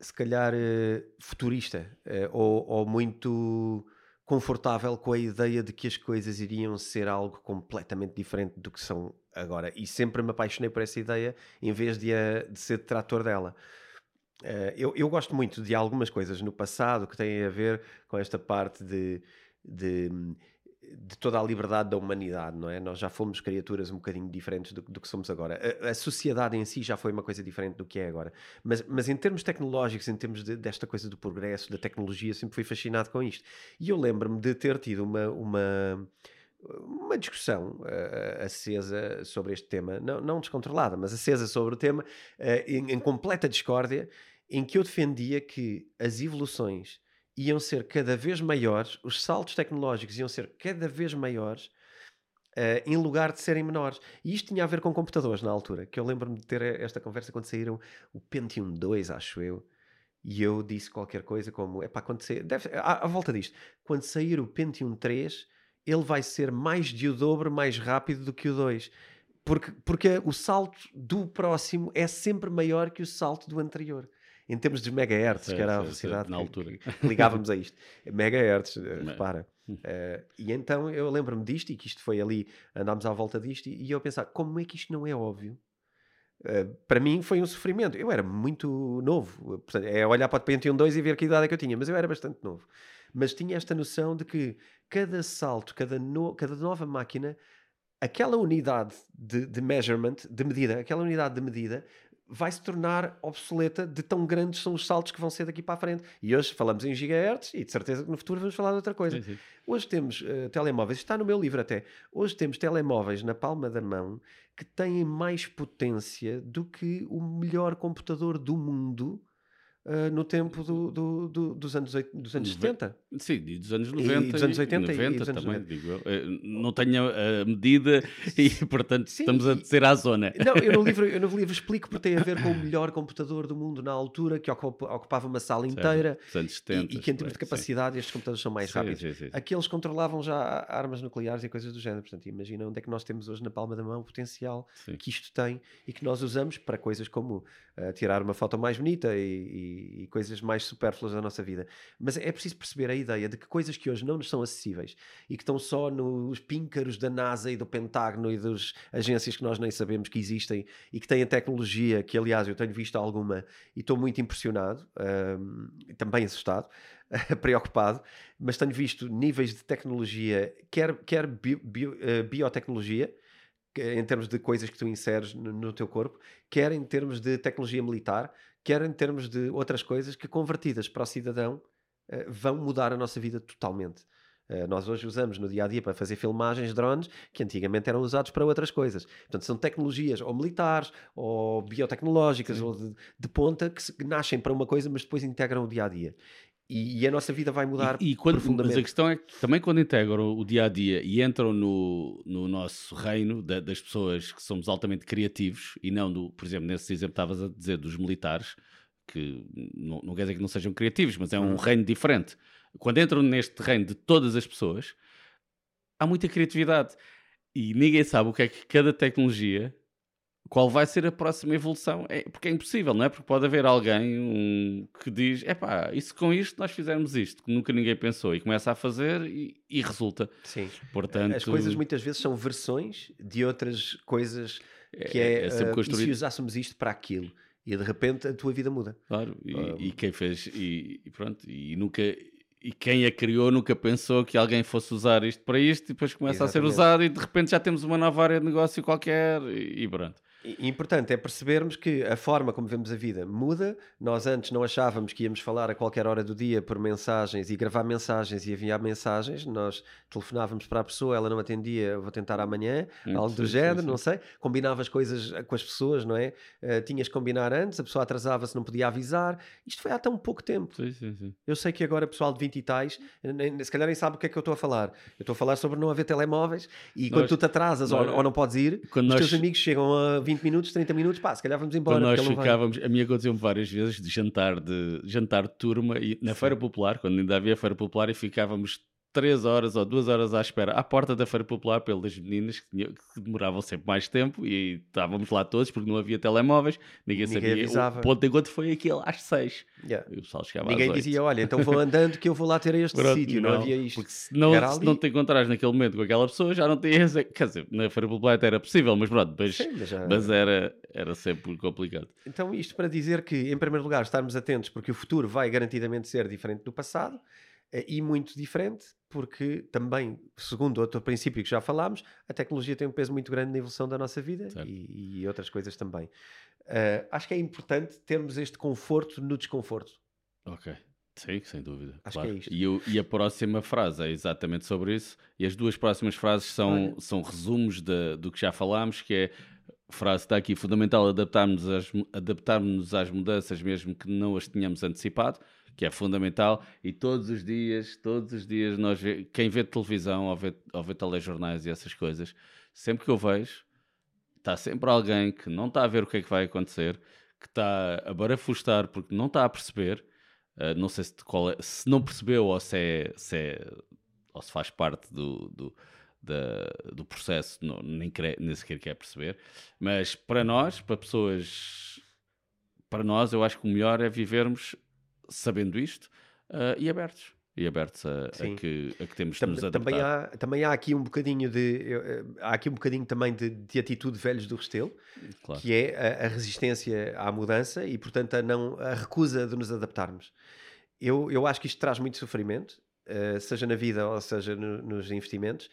se calhar uh, futurista ou, ou muito confortável com a ideia de que as coisas iriam ser algo completamente diferente do que são agora. E sempre me apaixonei por essa ideia em vez de, a, de ser detrator dela. Uh, eu, eu, gosto muito de algumas coisas no passado que têm a ver com esta parte de, de, de, toda a liberdade da humanidade, não é? Nós já fomos criaturas um bocadinho diferentes do, do que somos agora. A, a, sociedade em si já foi uma coisa diferente do que é agora. Mas, mas em termos tecnológicos, em termos de, desta coisa do progresso, da tecnologia, sempre fui fascinado com isto. E eu lembro-me de ter tido uma. uma uma discussão uh, acesa sobre este tema, não, não, descontrolada, mas acesa sobre o tema, uh, em, em, completa discórdia, em que eu defendia que as evoluções iam ser cada vez maiores, os saltos tecnológicos iam ser cada vez maiores, uh, em lugar de serem menores. E isto tinha a ver com computadores na altura, que eu lembro-me de ter esta conversa quando saíram o Pentium 2, acho eu, e eu disse qualquer coisa como, é para acontecer, deve, à, à volta disto, quando sair o Pentium 3, ele vai ser mais de o dobro mais rápido do que o 2 porque, porque o salto do próximo é sempre maior que o salto do anterior em termos de megahertz, que era a velocidade na altura. Ligávamos a isto. Megahertz, uh, repara. Uh, e então eu lembro-me disto e que isto foi ali, andámos à volta disto e, e eu pensar, como é que isto não é óbvio? Uh, para mim foi um sofrimento. Eu era muito novo. Portanto, é olhar para o Pentium 2 e ver que idade é que eu tinha, mas eu era bastante novo. Mas tinha esta noção de que cada salto, cada, no, cada nova máquina, aquela unidade de, de measurement, de medida, aquela unidade de medida vai se tornar obsoleta de tão grandes são os saltos que vão ser daqui para a frente. E hoje falamos em gigahertz e de certeza que no futuro vamos falar de outra coisa. Sim, sim. Hoje temos uh, telemóveis, está no meu livro até. Hoje temos telemóveis na palma da mão que têm mais potência do que o melhor computador do mundo Uh, no tempo do, do, do, dos anos, dos anos 70. Sim, dos anos 90. E dos anos 80 e, 90 e dos anos também, 90. digo eu. Eh, não tenho a medida e, portanto, Sim, estamos a dizer à zona. Não, eu no, livro, eu no livro explico porque tem a ver com o melhor computador do mundo na altura, que ocupava uma sala inteira. Dos anos 70. E, e que, em termos de capacidade, sim. estes computadores são mais sim, rápidos. Sim, Aqueles controlavam já armas nucleares e coisas do género. Portanto, imagina onde é que nós temos hoje na palma da mão o potencial que isto tem e que nós usamos para coisas como uh, tirar uma foto mais bonita e, e coisas mais supérfluas da nossa vida. Mas é preciso perceber a ideia de que coisas que hoje não nos são acessíveis e que estão só nos píncaros da NASA e do Pentágono e das agências que nós nem sabemos que existem e que têm a tecnologia, que aliás eu tenho visto alguma e estou muito impressionado, um, também assustado, preocupado, mas tenho visto níveis de tecnologia, quer, quer bio, bio, uh, biotecnologia, em termos de coisas que tu inseres no, teu corpo, quer em termos de tecnologia militar, quer em termos de outras coisas que, convertidas para o cidadão, uh, vão mudar a nossa vida totalmente. Uh, nós hoje usamos no dia a dia para fazer filmagens drones que antigamente eram usados para outras coisas. Portanto, são tecnologias ou militares ou biotecnológicas Sim. ou de, de ponta que, se, que, nascem para uma coisa, mas depois integram o dia a dia. E, e a nossa vida vai mudar e, e quando, profundamente. Mas a questão é que também quando integram o dia a dia e entram no, no nosso reino da, das pessoas que somos altamente criativos e não do, por exemplo, nesse exemplo estavas a dizer dos militares, que não, não quer dizer que não sejam criativos, mas é um hum. reino diferente. Quando entram neste reino de todas as pessoas, há muita criatividade. E ninguém sabe o que é que cada tecnologia qual vai ser a próxima evolução? É, porque é impossível, não é? Porque pode haver alguém um, que diz: é pá, isso com isto nós fizemos isto, que nunca ninguém pensou, e começa a fazer e, e resulta. Sim. Portanto, As coisas muitas vezes são versões de outras coisas que é, é, é uh, se usássemos isto para aquilo. E de repente a tua vida muda. Claro, e, um... e quem fez, e, e, pronto, e nunca, e quem a criou nunca pensou que alguém fosse usar isto para isto, e depois começa Exatamente. a ser usado, e de repente já temos uma nova área de negócio qualquer, e, e pronto. E importante é percebermos que a forma como vemos a vida muda. Nós antes não achávamos que íamos falar a qualquer hora do dia por mensagens e gravar mensagens e enviar mensagens. Nós telefonávamos para a pessoa, ela não atendia, vou tentar amanhã, hum, algo do sim, género, sim, não sei. Combinavas coisas com as pessoas, não é? Uh, tinhas que combinar antes, a pessoa atrasava-se, não podia avisar. Isto foi há tão pouco tempo. Eu sei que agora pessoal de 20 e tais, nem, se calhar nem sabe o que é que eu estou a falar. Eu estou a falar sobre não haver telemóveis e nós, quando tu te atrasas nós, ou, ou, não podes ir, os nós... teus amigos chegam a 20 20 minutos, 30 minutos, pá, se calhar vamos embora. Quando nós ficávamos, a mim aconteceu-me várias vezes de jantar de, jantar de turma e, na Sim. Feira Popular, quando ainda havia Feira Popular, e ficávamos três horas ou duas horas à espera à porta da Feira Popular pelas meninas que, tinham, que, demoravam sempre mais tempo e estávamos lá todos porque não havia telemóveis, ninguém, ninguém sabia. Avisava. O ponto enquanto foi aquele às seis. Yeah. E o pessoal chegava ninguém dizia, olha, então vou andando que eu vou lá ter este sítio, não, não, havia isto. Porque se não, se não te encontrares naquele momento com aquela pessoa, já não tinhas. Quer dizer, na Feira Popular até era possível, mas pronto, mas, Sim, mas, já... mas era, era sempre complicado. Então, isto para dizer que, em primeiro lugar, estarmos atentos porque o futuro vai garantidamente ser diferente do passado e muito diferente, porque também, segundo outro princípio que já falámos, a tecnologia tem um peso muito grande na evolução da nossa vida e, e, outras coisas também. Uh, acho que é importante termos este conforto no desconforto. Ok. Sim, sem dúvida. Acho claro. que é isto. E, o, e, a próxima frase é exatamente sobre isso. E as duas próximas frases são, são resumos de, do que já falámos, que é a frase está aqui, fundamental adaptarmos às, adaptarmos às mudanças mesmo que não as tínhamos antecipado que é fundamental e todos os dias, todos os dias nós quem vê televisão ou vê, ou vê telejornais e essas coisas, sempre que eu vejo, está sempre alguém que não está a ver o que é que vai acontecer, que está a barafustar porque não está a perceber, uh, não sei se, é, se, não percebeu ou se, é, se, é, ou se faz parte do, do, da, do processo, não, nem, nem sequer quer perceber, mas para nós, para pessoas, para nós, eu acho que o melhor é vivermos sabendo isto uh, e abertos. E abertos a, a, que, a que temos de nos adaptar. Também há, também há aqui um bocadinho de eh, há aqui um bocadinho também de, de atitude velhos do Restelo, claro. que é a, a, resistência à mudança e, portanto, a, não, a recusa de nos adaptarmos. Eu, eu acho que isto traz muito sofrimento, uh, seja na vida ou seja no, nos investimentos,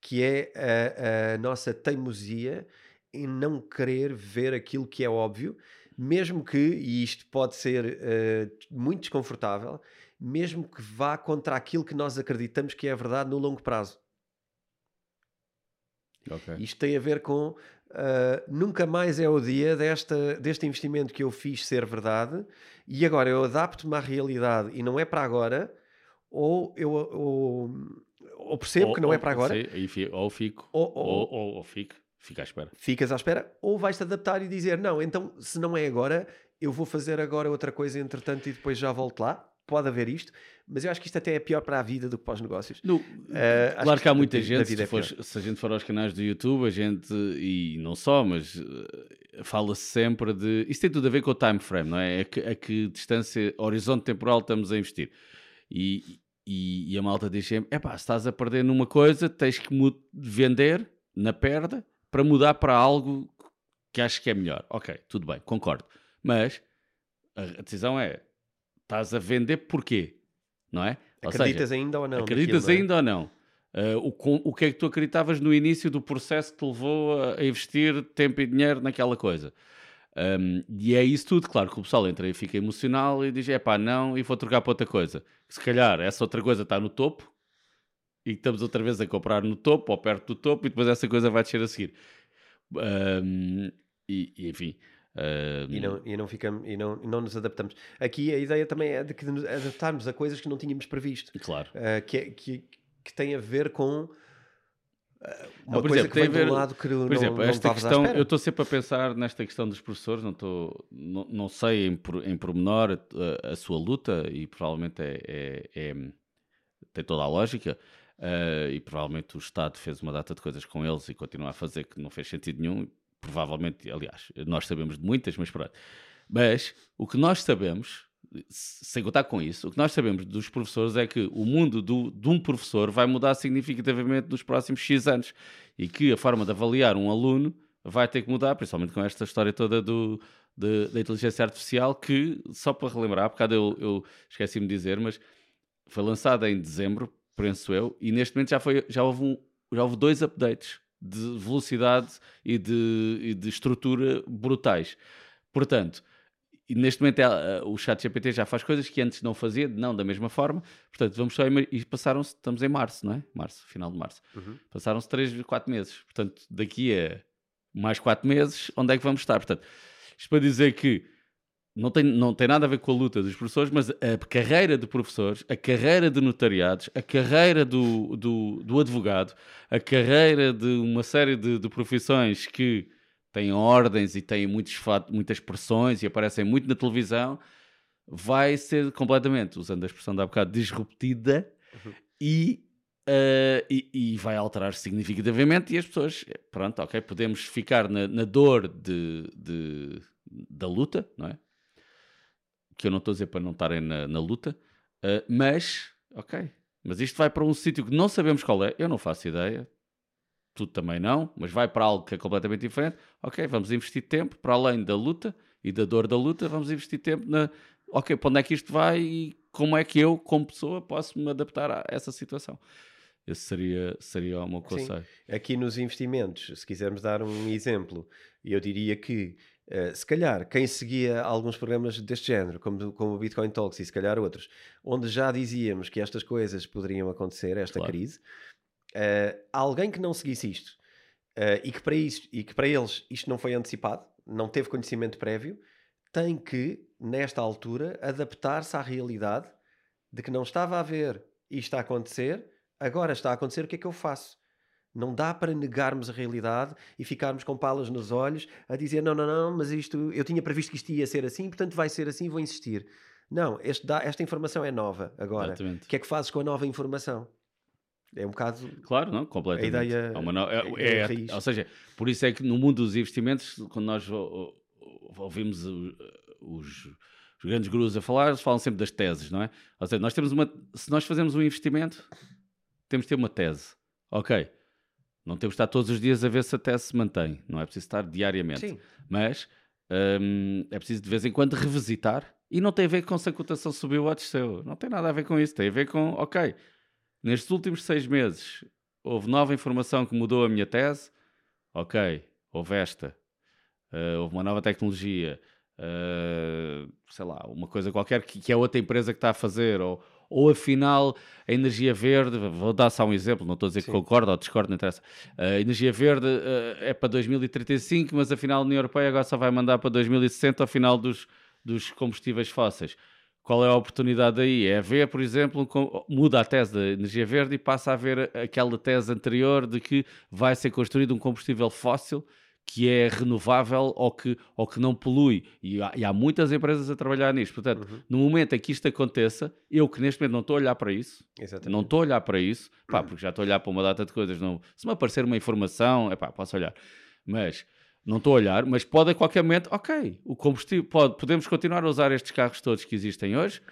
que é a, a nossa teimosia em não querer ver aquilo que é óbvio mesmo que, e isto pode ser uh, muito desconfortável, mesmo que vá contra aquilo que nós acreditamos que é a verdade no longo prazo. Okay. Isto tem a ver com uh, nunca mais é o dia desta, deste investimento que eu fiz ser verdade e agora eu adapto-me à realidade e não é para agora, ou eu ou, ou percebo ou, que não é ou, para agora, sei, ou fico, ou, ou, ou, fico, fico à espera. Ficas à espera, ou vais-te adaptar e dizer: Não, então se não é agora, eu vou fazer agora outra coisa entretanto e depois já volto lá pode haver isto, mas eu acho que isto até é pior para a vida do que para os negócios. No, uh, claro que, que há muita gente, se, é se, a gente for aos canais do YouTube, a gente, e não só, mas uh, fala-se sempre de. Isto tem tudo a ver com o time frame, não é? A que, a que distância, horizonte temporal estamos a investir. E, e, e a malta diz sempre: é pá, se estás a perder numa coisa, tens que vender na perda para mudar para algo que acho que é melhor. Ok, tudo bem, concordo. Mas a decisão é Estás a vender porquê? Não é? Acreditas seja, ainda ou não? Acreditas naquilo, é? ainda ou não? Uh, o, o que é que tu acreditavas no início do processo que te levou a, a investir tempo e dinheiro naquela coisa? Um, e é isso tudo, claro que o pessoal entra e fica emocional e diz: é pá, não, e vou trocar para outra coisa. Se calhar essa outra coisa está no topo e estamos outra vez a comprar no topo ou perto do topo e depois essa coisa vai descer a seguir. Um, e, e, enfim, e, não, e, não ficamos, e não, não nos adaptamos. Aqui a ideia também é de que nos adaptarmos a coisas que não tínhamos previsto. Claro. Uh, que, que, que tem a ver com ah, uma não, coisa exemplo, que vem ver, de um lado que por não, exemplo, não esta questão, eu estou sempre a pensar nesta questão dos professores, não, estou, não, não sei em, em pormenor a, a sua luta e provavelmente é, é, é tem toda a lógica. Uh, e provavelmente o Estado fez uma data de coisas com eles e continua a fazer que não fez sentido nenhum provavelmente, aliás, nós sabemos de muitas, mas pronto. Mas o que nós sabemos, sem contar com isso, o que nós sabemos dos professores é que o mundo do, de um professor vai mudar significativamente nos próximos X anos e que a forma de avaliar um aluno vai ter que mudar, principalmente com esta história toda do, de, da inteligência artificial, que, só para relembrar, por bocado eu, eu esqueci-me de dizer, mas foi lançada em dezembro, penso eu, e neste momento já, foi, já, houve, um, já houve dois updates de velocidade e de, e de estrutura brutais. Portanto, neste momento é, o chat GPT já faz coisas que antes não fazia, não da mesma forma. Portanto, vamos só e passaram-se, estamos em março, não é? Março, final de março. Uhum. Passaram-se 3, 4 meses. Portanto, daqui a mais 4 meses, onde é que vamos estar? Portanto, isto para dizer que não tem, não tem nada a ver com a luta dos professores, mas a carreira de professores, a carreira de notariados, a carreira do, do, do advogado, a carreira de uma série de, de profissões que têm ordens e têm muitos, muitas pressões e aparecem muito na televisão, vai ser completamente, usando a expressão da bocado, disruptida uhum. e, uh, e, e, vai alterar significativamente e as pessoas, pronto, ok, podemos ficar na, na dor de, de, da luta, não é? Que eu não estou a dizer para não estarem na, na luta, uh, mas, ok, mas isto vai para um sítio que não sabemos qual é, eu não faço ideia, tu também não, mas vai para algo que é completamente diferente, ok, vamos investir tempo para além da luta e da dor da luta, vamos investir tempo na, ok, para onde é que isto vai e como é que eu, como pessoa, posso me adaptar a essa situação. Esse seria, seria uma coisa. Aqui nos investimentos, se quisermos dar um exemplo, eu diria que Uh, se calhar quem seguia alguns programas deste género, como, como o Bitcoin Talks e se calhar outros, onde já dizíamos que estas coisas poderiam acontecer, esta claro. crise, uh, alguém que não seguisse isto uh, e, que para isso, e que para eles isto não foi antecipado, não teve conhecimento prévio, tem que, nesta altura, adaptar-se à realidade de que não estava a ver isto a acontecer, agora está a acontecer, o que é que eu faço? Não dá para negarmos a realidade e ficarmos com palas nos olhos a dizer não, não, não, mas isto eu tinha previsto que isto ia ser assim, portanto vai ser assim, vou insistir. Não, este, esta informação é nova agora. Exatamente. O que é que fazes com a nova informação? É um bocado. Claro, não, completamente. A ideia. É uma no... é, é, é, é ou seja, por isso é que no mundo dos investimentos, quando nós ouvimos os, os grandes gurus a falar, eles falam sempre das teses, não é? Ou seja, nós temos uma. Se nós fazemos um investimento, temos de ter uma tese. Ok não temos de estar todos os dias a ver se a tese se mantém. Não é preciso estar diariamente. Sim. Mas hum, é preciso de vez em quando revisitar. E não tem a ver com se a cotação subiu ou desceu. Não tem nada a ver com isso. Tem a ver com, ok, nestes últimos seis meses houve nova informação que mudou a minha tese. Ok, houve esta. Uh, houve uma nova tecnologia. uh, sei lá, uma coisa qualquer que, que é outra empresa que está a fazer, ou, ou afinal a energia verde, vou dar só um exemplo, não estou a dizer Sim. que concordo ou discordo, não interessa. A energia verde uh, é para 2035, mas afinal a União Europeia agora só vai mandar para 2060 ao final dos, dos combustíveis fósseis. Qual é a oportunidade aí? É ver, por exemplo, muda a tese da energia verde e passa a ver aquela tese anterior de que vai ser construído um combustível fóssil que é renovável ou que, ou que não polui. E há, e há muitas empresas a trabalhar nisto. Portanto, uhum. no momento em que isto aconteça, eu que neste momento não estou a olhar para isso, Exatamente. não estou a olhar para isso, pá, porque já estou a olhar para uma data de coisas. Não, se me aparecer uma informação, é pá, posso olhar. Mas não estou a olhar, mas pode a qualquer momento, ok, o combustível, pode, podemos continuar a usar estes carros todos que existem hoje,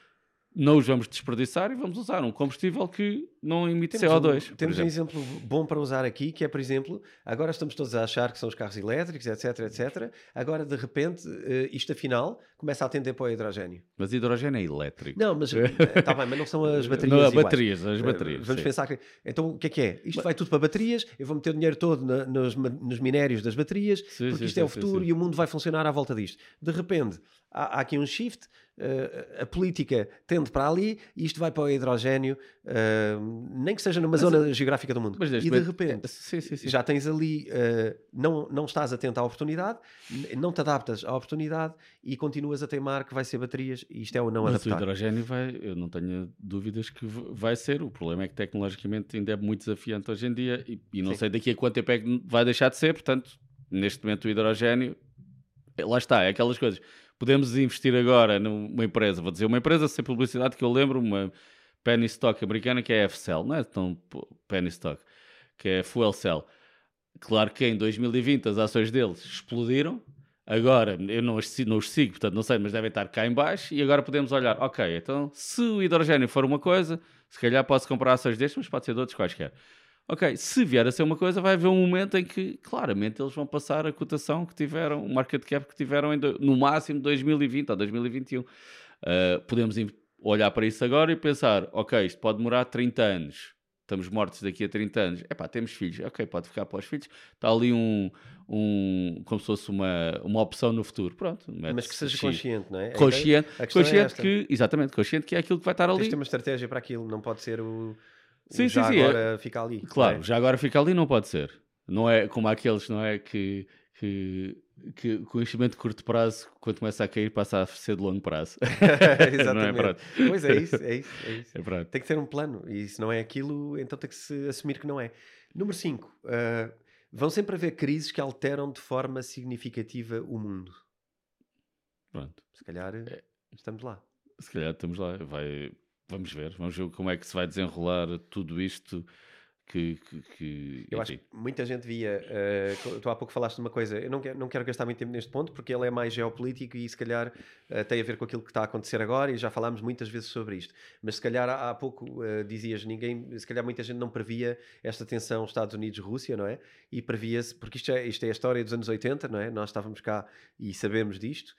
não os vamos desperdiçar e vamos usar um combustível que não emite temos CO2. Um, temos exemplo. um exemplo bom para usar aqui, que é, por exemplo, agora estamos todos a achar que são os carros elétricos, etc, etc. Agora, de repente, eh, isto afinal começa a atender para o hidrogênio. Mas hidrogênio é elétrico. Não, mas está bem, mas não são as baterias. Não, baterias, as baterias. Vamos sim. pensar que. Então, o que é que é? Isto vai tudo para baterias, eu vou meter o dinheiro todo na, nos, nos, minérios das baterias, sim, porque sim, isto é o futuro e o mundo vai funcionar à volta disto. De repente, há, há aqui um shift uh, a política tende para ali e isto vai para o hidrogênio, uh, nem que seja numa mas, zona geográfica do mundo. e de repente, sim. já tens ali, uh, não, não estás atento à oportunidade, não te adaptas à oportunidade e continuas a teimar que vai ser baterias e isto é o não mas adaptar. o hidrogênio vai, eu não tenho dúvidas que vai ser. O problema é que tecnologicamente ainda é muito desafiante hoje em dia e, e não sei daqui a quanto tempo é que vai deixar de ser, portanto, neste momento o hidrogênio lá está, é aquelas coisas podemos investir agora numa empresa, vou dizer uma empresa sem publicidade que eu lembro, uma penny stock americana que é a FCell, não é tão penny stock, que é Fuel Cell. Claro que em 2020 as ações deles explodiram, agora eu não os, não os sigo, portanto não sei, mas devem estar cá em baixo e agora podemos olhar, ok, então se o hidrogênio for uma coisa, se calhar posso comprar ações destes, mas pode ser de outros quaisquer. Ok, se vier a ser uma coisa, vai haver um momento em que, claramente, eles vão passar a cotação que tiveram, o market cap que tiveram no máximo 2020 ou 2021. Uh, ah, podemos olhar para isso agora e pensar, ok, isto pode demorar 30 anos, estamos mortos daqui a 30 anos. Epá, temos filhos, ok, pode ficar para os filhos. Está ali um, um como se fosse uma, uma opção no futuro. Pronto. Mas que seja X. consciente, não é? Consciente, consciente é que, exatamente, consciente que é aquilo que vai estar ali. Tens de uma estratégia para aquilo, não pode ser o sim, já sim, sim, agora é... fica ali. Claro, é? já agora fica ali não pode ser. Não é como aqueles, não é? Que, que, que, que o investimento de curto prazo, quando começa a cair, passa a ser de longo prazo. Exatamente. é pois é isso, é isso. É isso. É tem que ter um plano. E se não é aquilo, então tem que se assumir que não é. Número 5. Uh, ah, vão sempre haver crises que alteram de forma significativa o mundo. Pronto. Se calhar é. estamos lá. Se calhar estamos lá. Vai, Vamos ver, vamos ver como é que se vai desenrolar tudo isto. Que, que, que eu acho que muita gente via. Uh, tu há pouco falaste de uma coisa. Eu não quero, não quero gastar muito tempo neste ponto porque ele é mais geopolítico e se calhar uh, tem a ver com aquilo que está a acontecer agora e já falámos muitas vezes sobre isto. Mas se calhar há, há pouco uh, dizias ninguém, se calhar muita gente não previa esta tensão Estados Unidos-Rússia, não é? E previa-se, porque isto é, isto é a história dos anos 80, não é? Nós estávamos cá e sabemos disto.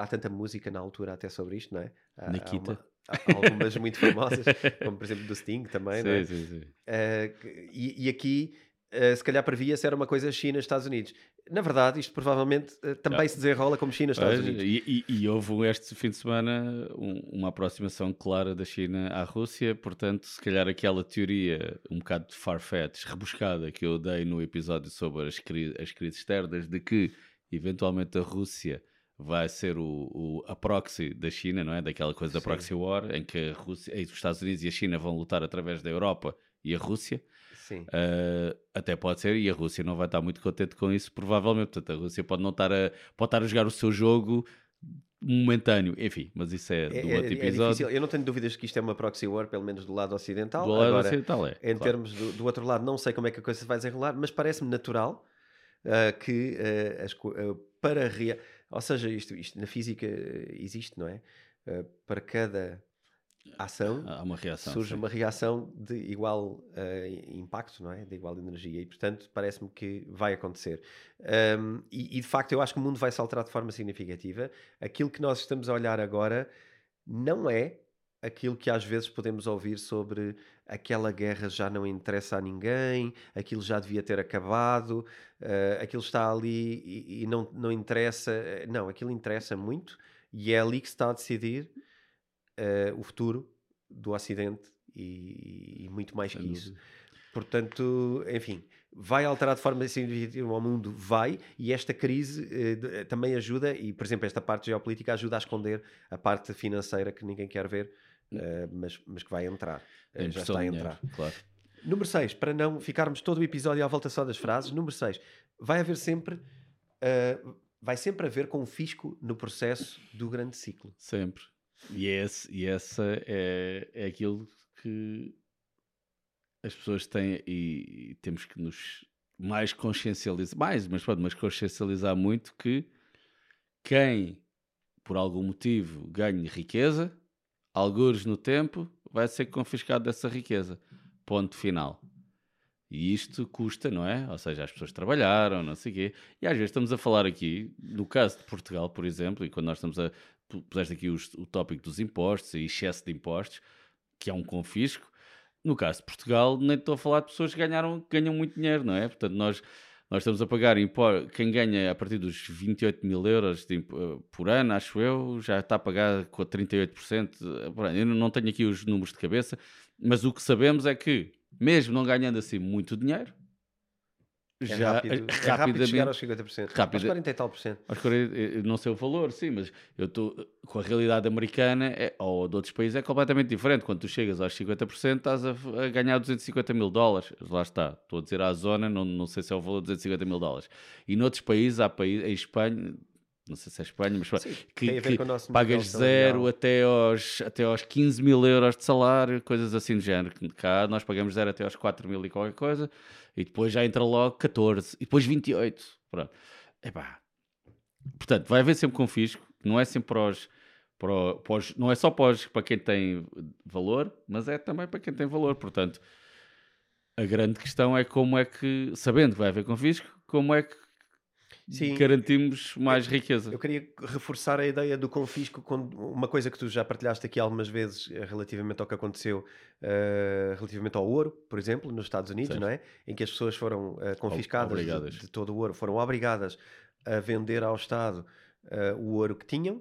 há tanta música na altura até sobre isto, não é? Há, Nikita. Há uma, algumas muito famosas, como por exemplo do Sting também, sim, não é? Sim, sim. Uh, e, e, aqui, uh, se calhar previa-se era uma coisa China-Estados Unidos. Na verdade, isto provavelmente uh, também ah. se desenrola como China-Estados Unidos. E, e, e, houve este fim de semana um, uma aproximação clara da China à Rússia, portanto, se calhar aquela teoria um bocado farfetch, rebuscada, que eu dei no episódio sobre as, cri as crises externas, de que eventualmente a Rússia vai ser o, o, a proxy da China, não é? Daquela coisa da Sim. proxy war, em que Rússia, os Estados Unidos e a China vão lutar através da Europa e a Rússia. Sim. Uh, até pode ser, e a Rússia não vai estar muito contente com isso, provavelmente. Portanto, a Rússia pode não estar a, pode estar a jogar o seu jogo momentâneo, enfim, mas isso é, é do outro é, é episódio. É Eu não tenho dúvidas que isto é uma proxy war, pelo menos do lado ocidental. Do lado Agora, ocidental é. Em claro. termos do, do, outro lado, não sei como é que a coisa se vai desenrolar, mas parece-me natural uh, que uh, as, para real ou seja, isto, isto na física existe, não é? Uh, para cada ação uma reação, surge sim. uma reação de igual uh, impacto, não é? De igual energia. E, portanto, parece-me que vai acontecer. Um, e, e, de facto, eu acho que o mundo vai se alterar de forma significativa. Aquilo que nós estamos a olhar agora não é aquilo que às vezes podemos ouvir sobre aquela guerra já não interessa a ninguém, aquilo já devia ter acabado, uh, aquilo está ali e, e, não, não interessa. Não, aquilo interessa muito e é ali que se está a decidir uh, o futuro do Ocidente e, e muito mais que isso. Portanto, enfim, vai alterar de forma significativa ao mundo? Vai, e esta crise eh, também ajuda, e por exemplo, esta parte geopolítica ajuda a esconder a parte financeira que ninguém quer ver, uh, mas, mas que vai entrar. Uh, já está a entrar. Claro. Número 6, para não ficarmos todo o episódio à volta só das frases, número 6, vai haver sempre. Uh, vai sempre haver confisco no processo do grande ciclo. Sempre. E, esse, e essa é, é aquilo que as pessoas têm e, e temos que nos mais consciencializar, mais, mas pode, mas consciencializar muito que quem por algum motivo ganhe riqueza, algures no tempo, vai ser confiscado dessa riqueza. Ponto final. E isto custa, não é? Ou seja, as pessoas trabalharam, não sei o quê. E às vezes estamos a falar aqui, no caso de Portugal, por exemplo, e quando nós estamos a. puseste aqui os, o tópico dos impostos e excesso de impostos, que é um confisco. No caso de Portugal, nem estou a falar de pessoas que ganharam, ganham muito dinheiro, não é? Portanto, nós, nós estamos a pagar. Quem ganha a partir dos 28 mil euros de, por ano, acho eu, já está a pagar com 38%. Eu não tenho aqui os números de cabeça, mas o que sabemos é que mesmo não ganhando assim muito dinheiro, é já rápido, é rápido chegar aos 50%. Rápido, aos 40 e tal por cento. Aos 40, não sei o valor, sim, mas eu estou com a realidade americana é, ou de outros países é completamente diferente. Quando tu chegas aos 50%, estás a, a, ganhar 250 mil dólares. Lá está, estou a dizer à zona, não, não sei se é o valor de 250 mil dólares. E noutros países, há países, em Espanha, não sei se é Espanha, mas Sim, que, que pagas zero até aos, até aos 15 mil euros de salário, coisas assim do género. Cá nós pagamos zero até aos 4 mil e qualquer coisa, e depois já entra logo 14, e depois 28. Pronto. Epá. Portanto, vai haver sempre confisco, não é sempre para os, para, para os, não é só para, os, para quem tem valor, mas é também para quem tem valor. Portanto, a grande questão é como é que, sabendo que vai haver confisco, como é que Sim. garantimos mais riqueza. Eu queria reforçar a ideia do confisco, uma coisa que tu já partilhaste aqui algumas vezes eh, relativamente ao que aconteceu, uh, relativamente ao ouro, por exemplo, nos Estados Unidos, certo. não é? Em que as pessoas foram uh, confiscadas de, de, todo o ouro, foram obrigadas a vender ao Estado uh, o ouro que tinham.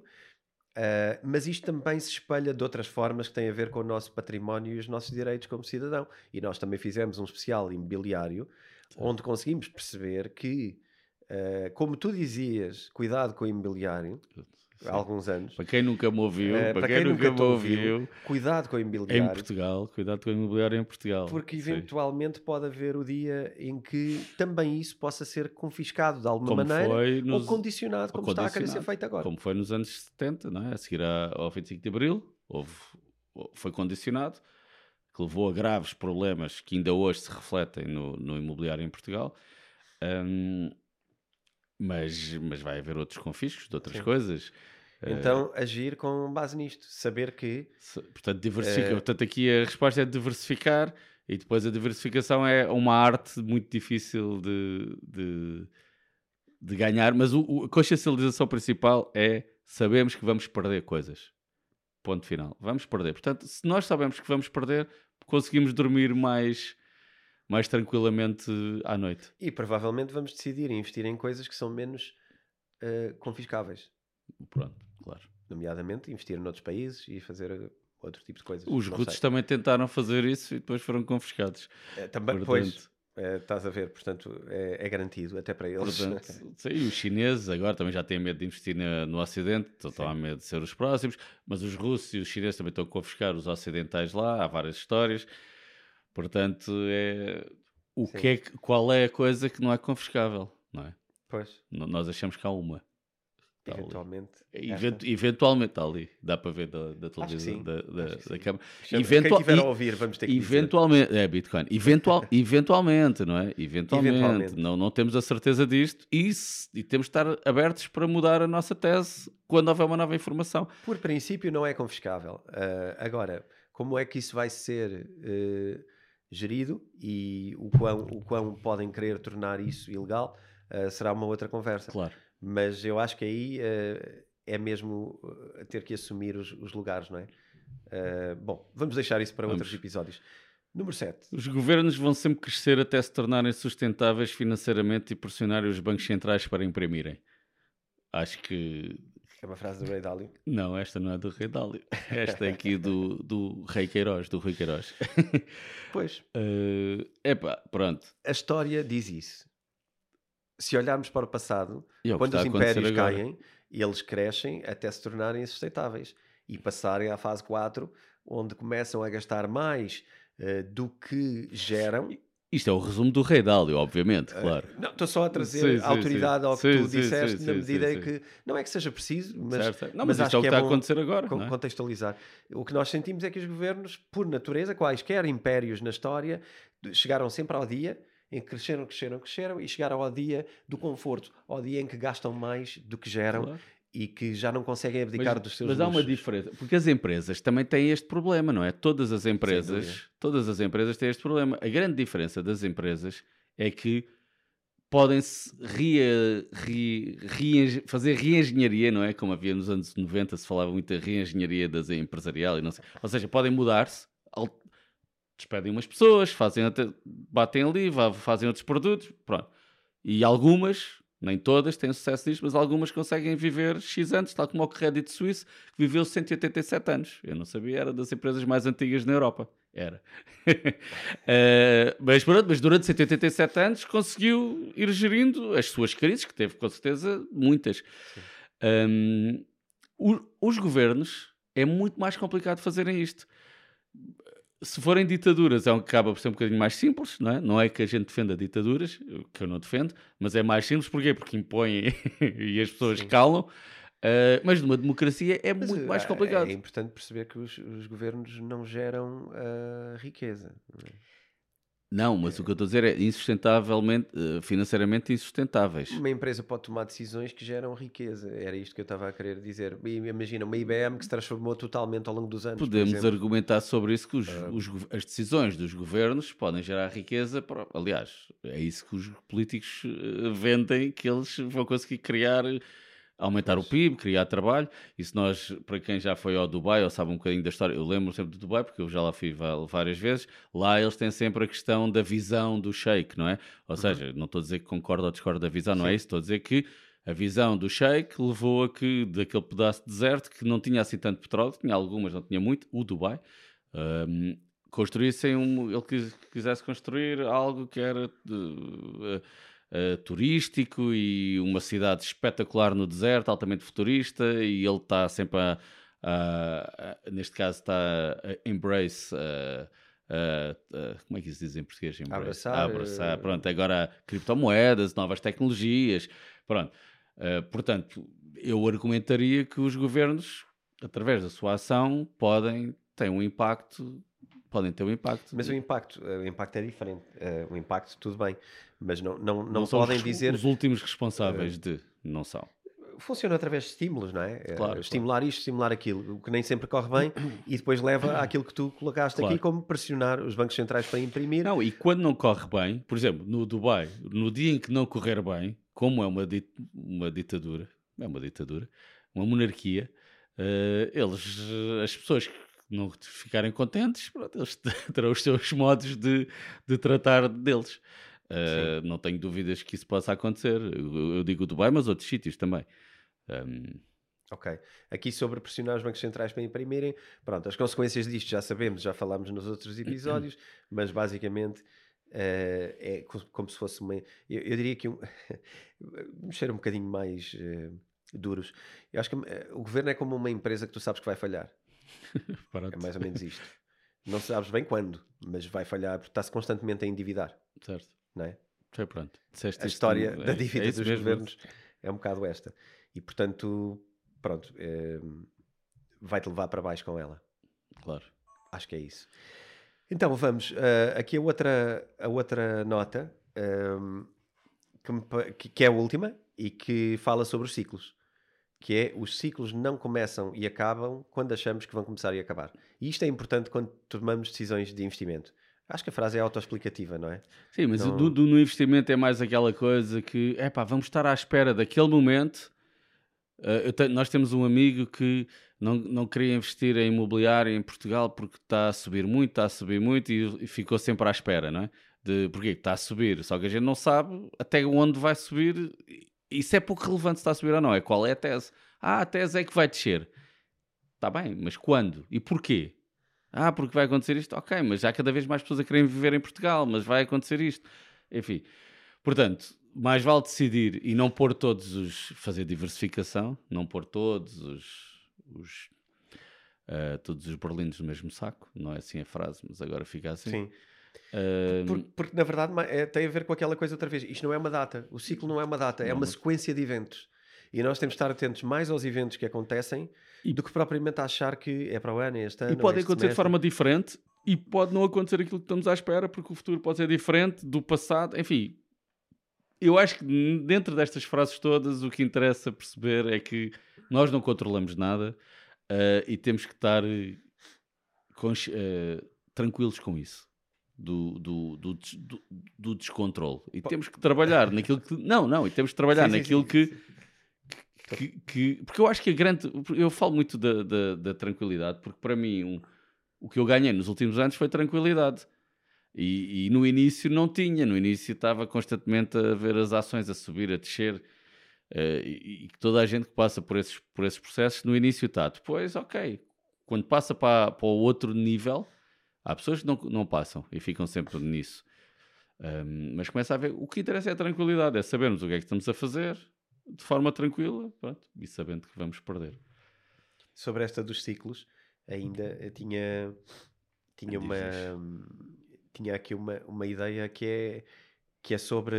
Uh, mas isto também se espelha de outras formas que têm a ver com o nosso património e os nossos direitos como cidadão. E nós também fizemos um especial imobiliário onde conseguimos perceber que Uh, como tu dizias, cuidado com o imobiliário. Sim. Há alguns anos. Para quem nunca me ouviu, uh, para, para, quem, quem nunca, me ouviu, ouviu, cuidado com o imobiliário. Em Portugal, cuidado com o imobiliário em Portugal. Porque eventualmente Sim. pode haver o dia em que também isso possa ser confiscado de alguma como maneira nos... ou condicionado, como ou está a querer ser feito agora. Como foi nos anos 70, não é? a seguir ao 25 de Abril, houve, foi condicionado, que levou a graves problemas que ainda hoje se refletem no, no imobiliário em Portugal. Um, mas, mas vai haver outros confiscos de outras Sim. coisas. Então, uh, agir com base nisto, saber que. Se, portanto, diversifica. Uh, portanto, aqui a resposta é diversificar, e depois a diversificação é uma arte muito difícil de, de, de ganhar, mas o, o, a consciencialização principal é sabemos que vamos perder coisas. Ponto final. Vamos perder. Portanto, se nós sabemos que vamos perder, conseguimos dormir mais mais tranquilamente à noite. E provavelmente vamos decidir investir em coisas que são menos uh, confiscáveis. Pronto, claro. Nomeadamente investir noutros países e fazer eh, outro tipo de coisas. Os russos também tentaram fazer isso e depois foram confiscados. É, também, Portanto, pois, é, estás a ver, portanto, é, é, garantido até para eles. Portanto, sim, os chineses agora também já têm medo de investir na, no Ocidente, estão a medo de ser os próximos, mas os russos e os chineses também estão a confiscar os ocidentais lá, há várias histórias. Portanto, é o que é, qual é a coisa que não é confiscável, não é? Pois. Nós achamos que há uma. Está eventualmente. Event, eventualmente está ali. Dá para ver da, da televisão, da, da, da câmara. Eventual, Quem a ouvir, vamos ter que Eventualmente, dizer. é Bitcoin. Eventual, eventualmente, não é? Eventualmente. eventualmente. Não, não temos a certeza disto e, e temos de estar abertos para mudar a nossa tese quando houver uma nova informação. Por princípio, não é confiscável. Uh, agora, como é que isso vai ser. Uh, gerido e o quão, o quão podem querer tornar isso ilegal uh, será uma outra conversa. Claro. Mas eu acho que aí uh, é mesmo uh, ter que assumir os, os, lugares, não é? Uh, bom, vamos deixar isso para vamos. outros episódios. Número 7. Os governos vão sempre crescer até se tornarem sustentáveis financeiramente e pressionarem os bancos centrais para imprimirem. Acho que. É uma frase do Rei Dálio? Não, esta não é do Rei Dálio. Esta é aqui do, do Rei Queiroz, do Rui Queiroz. Pois. Uh, epá, pronto. A história diz isso. Se olharmos para o passado, é quando os impérios caem, eles crescem até se tornarem sustentáveis e passarem à fase 4, onde começam a gastar mais uh, do que geram. Isto é o resumo do Rei Dálio, obviamente, eh, claro. Uh, não, estou só a trazer sim, autoridade sim. ao que sim, tu disseste, na medida em que não é que seja preciso, mas, não, mas, mas acho é o que, que é está a acontecer agora. É? Contextualizar. O que nós sentimos é que os governos, por natureza, quaisquer impérios na história, chegaram sempre ao dia em que cresceram, cresceram, cresceram e chegaram ao dia do conforto, ao dia em que gastam mais do que geram claro e que já não conseguem abdicar mas, dos seus Mas luxos. há uma diferença, porque as empresas também têm este problema, não é? Todas as empresas, todas as empresas têm este problema. A grande diferença das empresas é que podem-se rea, re, re, fazer reengenharia, não é? Como havia nos anos 90, se falava muito da reengenharia das empresarial e não sei. Ou seja, podem mudar-se, despedem umas pessoas, fazem batem ali, fazem outros produtos, pronto. E algumas nem todas têm sucesso nisto, mas algumas conseguem viver X anos, tal como o Credit Suisse, que viveu 187 anos. Eu não sabia, era das empresas mais antigas na Europa. Era. uh, mas, pronto, mas durante 187 anos conseguiu ir gerindo as suas crises, que teve com certeza muitas. Um, o, os governos é muito mais complicado fazerem isto se forem ditaduras, é um, acaba por ser um bocadinho mais simples, não é? Não é que a gente defenda ditaduras, que eu não defendo, mas é mais simples, porquê? Porque impõem e as pessoas Sim. calam. Uh, mas numa democracia é mas, muito mais eh, complicado. É importante perceber que os, os governos não geram uh, riqueza. Não é? Não, mas o que eu estou a dizer é insustentavelmente, eh, financeiramente insustentáveis. Uma empresa pode tomar decisões que geram riqueza. Era isto que eu estava a querer dizer. Imagina uma IBM que se transformou totalmente ao longo dos anos. Podemos argumentar sobre isso que os, uh... os, as decisões dos governos podem gerar riqueza. Para, aliás, é isso que os políticos eh, vendem, que eles vão conseguir criar aumentar o PIB, criar trabalho. E se nós, para quem já foi ao Dubai ou sabe um bocadinho da história, eu lembro sempre do Dubai, porque eu já lá fui várias vezes, lá eles têm sempre a questão da visão do sheik, não é? Ou uhum. seja, não estou a dizer que concordo ou discordo da visão, Sim. não é isso, estou a dizer que a visão do sheik levou a que daquele pedaço de deserto que não tinha assim tanto petróleo, tinha algumas, não tinha muito, o Dubai, um, construíssem um, ele quis, quisesse construir algo que era de, uh, uh, turístico e uma cidade espetacular no deserto, altamente futurista, e ele está sempre a, a, a, neste caso está a embrace como é que isso diz em português? Embrace? Abraçar. Abraçar. Pronto, agora criptomoedas, novas tecnologias. Pronto. Uh, portanto, eu argumentaria que os governos, através da sua ação, podem ter um impacto. Podem ter um impacto. Mas o impacto, o impacto é diferente. o impacto, tudo bem mas não, não, não, não podem dizer. Os últimos responsáveis uh, de. Não são. Funciona através de estímulos, não é? Claro, estimular claro. isto, estimular aquilo, o que nem sempre corre bem e depois leva àquilo que tu colocaste claro. aqui, como pressionar os bancos centrais para imprimir. Não, e quando não corre bem, por exemplo, no Dubai, no dia em que não correr bem, como é uma, dit uma ditadura, é uma ditadura, uma monarquia, uh, eles, as pessoas que não ficarem contentes, pronto, eles terão os seus modos de, de tratar deles. Uh, não tenho dúvidas que isso possa acontecer. Eu, eu digo Dubai, mas outros sítios também. Um... Ok. Aqui sobre pressionar os bancos centrais para imprimirem, pronto, as consequências disto já sabemos, já falámos nos outros episódios, mas basicamente uh, é como se fosse uma. Eu, eu diria que um. mexer um bocadinho mais uh, duros. Eu acho que o governo é como uma empresa que tu sabes que vai falhar. é mais ou menos isto. Não sabes bem quando, mas vai falhar porque está-se constantemente a endividar. Certo não é? Foi pronto. Disseste a história da é, dívida é dos mesmo. governos é um bocado esta. E portanto, pronto, é, vai-te levar para baixo com ela. Claro. Acho que é isso. Então vamos, uh, aqui a outra, a outra nota, um, ehm, que, que, é a última e que fala sobre os ciclos. Que é os ciclos não começam e acabam quando achamos que vão começar e acabar. E isto é importante quando tomamos decisões de investimento. Acho que a frase é autoexplicativa, não é? Sim, mas não... do, do, no investimento é mais aquela coisa que, é pá, vamos estar à espera daquele momento. Uh, tenho, nós temos um amigo que não, não queria investir em imobiliário em Portugal porque está a subir muito, está a subir muito e, e ficou sempre à espera, não é? De, porque está a subir, só que a gente não sabe até onde vai subir. Isso é pouco relevante se está a subir ou não, é qual é a tese. Ah, a tese é que vai descer. Está bem, mas quando? E porquê? Ah, porque vai acontecer isto? Ok, mas há cada vez mais pessoas a querem viver em Portugal, mas vai acontecer isto. Enfim, portanto, mais vale decidir e não pôr todos os. fazer diversificação, não pôr todos os os, uh, todos os berlindos no mesmo saco, não é assim a frase, mas agora fica assim. Sim. Uh, porque, porque, na verdade é, tem a ver com aquela coisa outra vez. Isto não é uma data, o ciclo não é uma data, é uma sequência de eventos. E nós temos de estar atentos mais aos eventos que acontecem e... do que propriamente achar que é para o ano, é este ano. E pode acontecer semestre. de forma diferente e pode não acontecer aquilo que estamos à espera, porque o futuro pode ser diferente do passado. Enfim, eu acho que dentro destas frases todas o que interessa perceber é que nós não controlamos nada uh, e temos que estar uh, tranquilos com isso. Do, do, do, do, do descontrole. E temos que trabalhar naquilo que. Não, não, e temos que trabalhar sim, naquilo sim, que, sim. Que, que, Porque eu acho que a grande. Eu falo muito da, da, da tranquilidade, porque para mim um, o que eu ganhei nos últimos anos foi tranquilidade. E, e, no início não tinha, no início estava constantemente a ver as ações a subir, a descer. Uh, e, que toda a gente que passa por esses, por esses processos no início está. Depois, ok, quando passa para, para o outro nível, há pessoas que não, não passam e ficam sempre nisso. Um, mas começa a ver, o que interessa é a tranquilidade, é sabermos o que é que estamos a fazer de forma tranquila pronto, e sabendo que vamos perder. Sobre esta dos ciclos, ainda tinha, tinha, uma, tinha aqui uma, uma ideia que é, que é sobre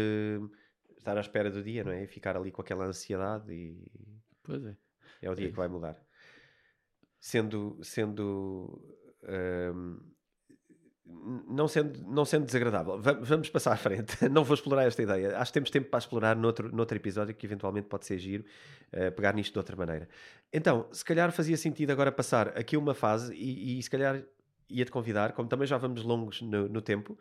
estar à espera do dia, não é? E ficar ali com aquela ansiedade e. Pois é. É o dia é. que vai mudar. Sendo. sendo um, não sendo, não sendo desagradável, vamos passar à frente. Não vou explorar esta ideia. Acho que temos tempo para explorar noutro, noutro episódio que eventualmente pode ser giro, uh, pegar nisto de outra maneira. Então, se calhar fazia sentido agora passar aqui uma fase e, e se calhar ia-te convidar, como também já vamos longos no, no tempo,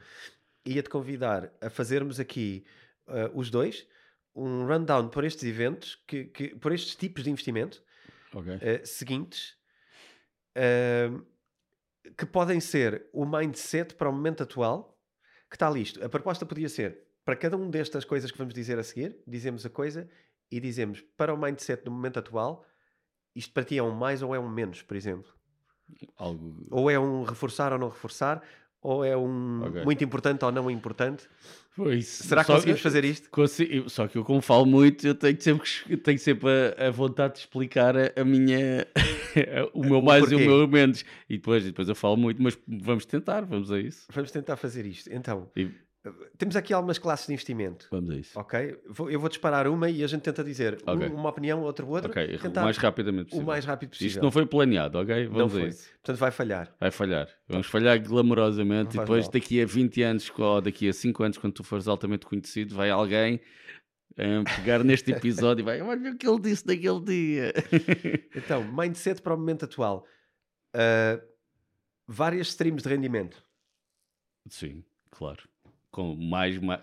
ia-te convidar a fazermos aqui uh, os dois, um rundown por estes eventos, que, que por estes tipos de investimento okay. uh, seguintes, uh, que podem ser o mindset para o momento atual, que está listo. A proposta podia ser, para cada um destas coisas que vamos dizer a seguir, dizemos a coisa e dizemos, para o mindset no momento atual, isto para ti é um mais ou é um menos, por exemplo. Algo... Ou é um reforçar ou não reforçar, ou é um okay. muito importante ou não importante? Pois, Será que conseguimos fazer isto? Consigo, só que eu, como falo muito, eu tenho sempre, tenho sempre a, a vontade de explicar a, a minha, o meu mais e o meu menos. E depois, depois eu falo muito, mas vamos tentar, vamos a isso. Vamos tentar fazer isto. Então, e... Temos aqui algumas classes de investimento. Vamos a isso. Ok? Eu vou disparar uma e a gente tenta dizer okay. uma opinião, outra outra. Ok, o mais rapidamente possível. O mais rápido possível. Isto não foi planeado, ok? Vamos não a isso. Portanto, vai falhar. Vai falhar. Vamos falhar glamorosamente e depois, mal. daqui a 20 anos ou daqui a 5 anos, quando tu fores altamente conhecido, vai alguém um, pegar neste episódio e vai, olha o que ele disse naquele dia. então, mindset para o momento atual. Uh, várias streams de rendimento. Sim, claro com mais, mais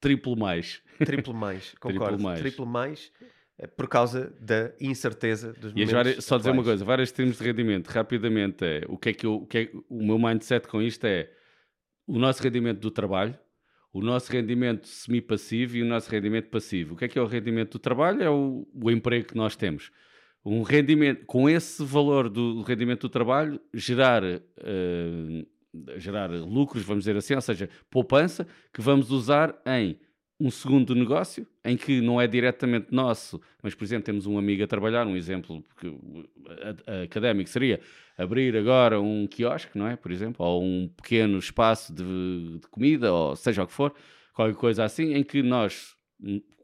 triplo mais. Triplo mais, concordo. Triplo mais. Triplo mais eh, por causa da incerteza dos e várias, Só dizer uma coisa, vários termos de rendimento, rapidamente, é, o que é que, eu, o, que é, o meu mindset com isto é o nosso rendimento do trabalho, o nosso rendimento semi-passivo e o nosso rendimento passivo. O que é que é o rendimento do trabalho? É o, o emprego que nós temos. Um rendimento, com esse valor do rendimento do trabalho, gerar uh, gerar lucros, vamos dizer assim, ou seja, poupança, que vamos usar em um segundo negócio, em que não é diretamente nosso, mas, por exemplo, temos um amigo a trabalhar, um exemplo académico seria abrir agora um quiosque, não é? Por exemplo, ou um pequeno espaço de, de comida, ou seja o que for, qualquer coisa assim, em que nós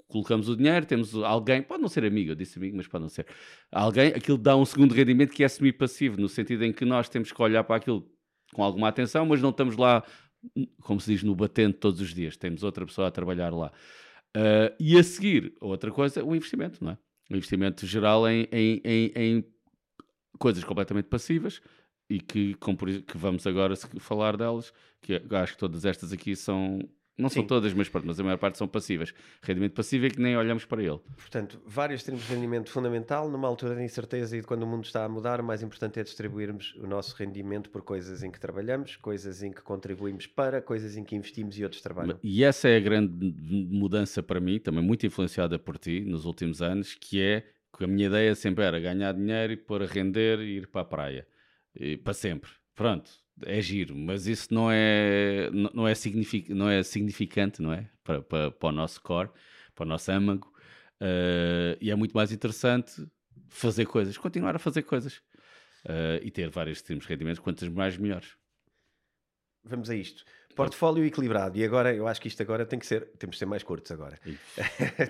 colocamos o dinheiro, temos alguém, pode não ser amigo, eu disse amigo, mas pode não ser, alguém, aquilo dá um segundo rendimento que é semi-passivo, no sentido em que nós temos que olhar para aquilo com alguma atenção, mas não estamos lá, como se diz, no batente todos os dias. Temos outra pessoa a trabalhar lá. Uh, e a seguir, outra coisa, o investimento, não é? O investimento geral em, em, em, em coisas completamente passivas e que, que vamos agora falar delas, que acho que todas estas aqui são Não Sim. são todas, mas, pronto, mas a maior parte são passivas. Rendimento passivo é que nem olhamos para ele. Portanto, vários termos de rendimento fundamental. Numa altura de incerteza e de quando o mundo está a mudar, o mais importante é distribuirmos o nosso rendimento por coisas em que trabalhamos, coisas em que contribuímos para, coisas em que investimos e outros trabalham. E essa é a grande mudança para mim, também muito influenciada por ti nos últimos anos, que é que a minha ideia sempre era ganhar dinheiro e pôr a render e ir para a praia. E, para sempre. Pronto, é giro, mas isso não é, não é, signific, não é significante, não é? Para, para, para o nosso core, para o nosso âmago. Uh, e é muito mais interessante fazer coisas, continuar a fazer coisas uh, e ter vários tipos de rendimentos, quantas mais melhores. Vamos a isto. Portfólio equilibrado. E agora, eu acho que isto agora tem que ser. Temos de ser mais curtos agora.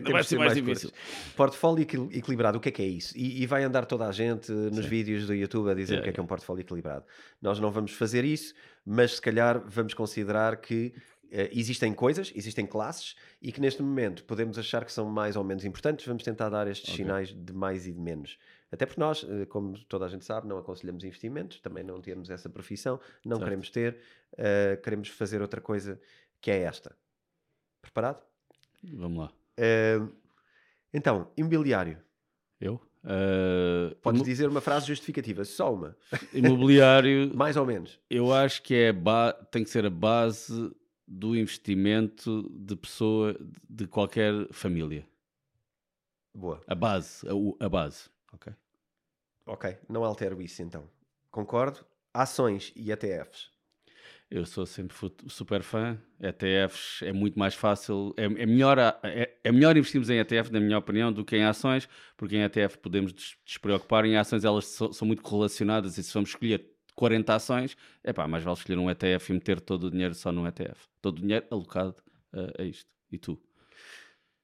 Não vai ser mais, mais difícil. Curtos. Portfólio equilibrado, o que é que é isso? E, e vai andar toda a gente nos Sim. vídeos do YouTube a dizer yeah, o que é que é um portfólio equilibrado. Nós não vamos fazer isso, mas se calhar vamos considerar que Uh, existem coisas, existem classes e que neste momento podemos achar que são mais ou menos importantes. Vamos tentar dar estes okay. sinais de mais e de menos. Até porque nós, eh, como toda a gente sabe, não aconselhamos investimentos, também não temos essa profissão, não certo. queremos ter, uh, queremos fazer outra coisa que é esta. Preparado? Vamos lá. Uh, então, imobiliário. Eu? Uh, Podes dizer uma frase justificativa, só uma. Imobiliário. Mais ou menos. Eu acho que é tem que ser a base do investimento de pessoa, de qualquer família. Boa. A base, a, a base. Ok. Ok, não altero isso então. Concordo. Ações e ETFs. Eu sou sempre super fã. ETFs é muito mais fácil, é, é melhor, é, é, melhor investirmos em ETF, na minha opinião, do que em ações, porque em ETF podemos despreocupar. Em ações elas so, são muito correlacionadas e se vamos escolher 40 ações, é pá, mais vale escolher um ETF e meter todo o dinheiro só num ETF. Todo o dinheiro alocado uh, a isto. E tu?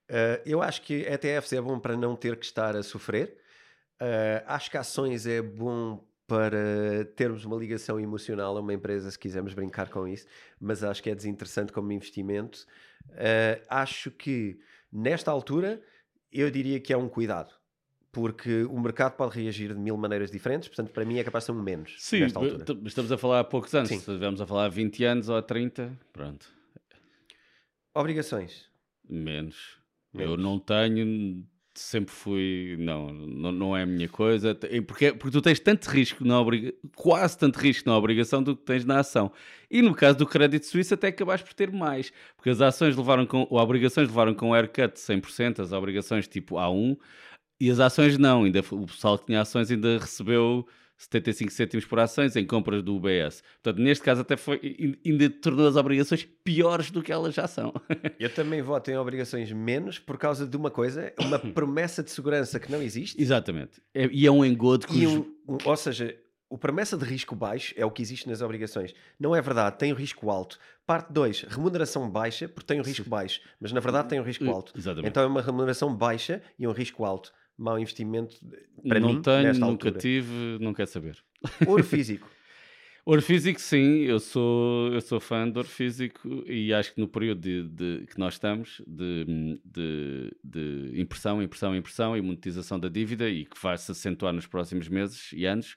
Uh, eu acho que ETFs é bom para não ter que estar a sofrer. Uh, acho que ações é bom para termos uma ligação emocional a uma empresa, se quisermos brincar com isso, mas acho que é desinteressante como investimento. Uh, acho que nesta altura eu diria que é um cuidado. Porque o mercado pode reagir de mil maneiras diferentes, portanto, para mim é capaz de ser um menos. Sim, nesta altura. estamos a falar há poucos anos. Sim. Se estivermos a falar há 20 anos ou há 30, pronto. Obrigações. Menos. Menos. Eu não tenho, sempre fui, não, não, não é a minha coisa, porque, porque tu tens tanto risco na obrigação, quase tanto risco na obrigação do que tens na ação. E no caso do crédito suíço até acabaste por ter mais, porque as ações levaram com, ou obrigações levaram com haircut de 100%, as obrigações tipo A1, e as ações não, ainda o pessoal que tinha ações ainda recebeu 75 cêntimos por ações em compras do UBS. Portanto, neste caso até foi, ainda tornou as obrigações piores do que elas já são. Eu também voto em obrigações menos por causa de uma coisa, uma promessa de segurança que não existe. Exatamente. É, e é um engodo que... Um, um, ou seja, o promessa de risco baixo é o que existe nas obrigações. Não é verdade, tem o risco alto. Parte 2, remuneração baixa, porque tem o risco baixo, mas na verdade tem o risco alto. Exatamente. Então é uma remuneração baixa e um risco alto mau investimento para não mim. Tenho, nunca altura. tive, não quero saber. Ouro físico. Ouro físico, sim, eu sou, eu sou fã de ouro físico e acho que no período de, de que nós estamos de, de, de, impressão, impressão, impressão e monetização da dívida e que vai se acentuar nos próximos meses e anos,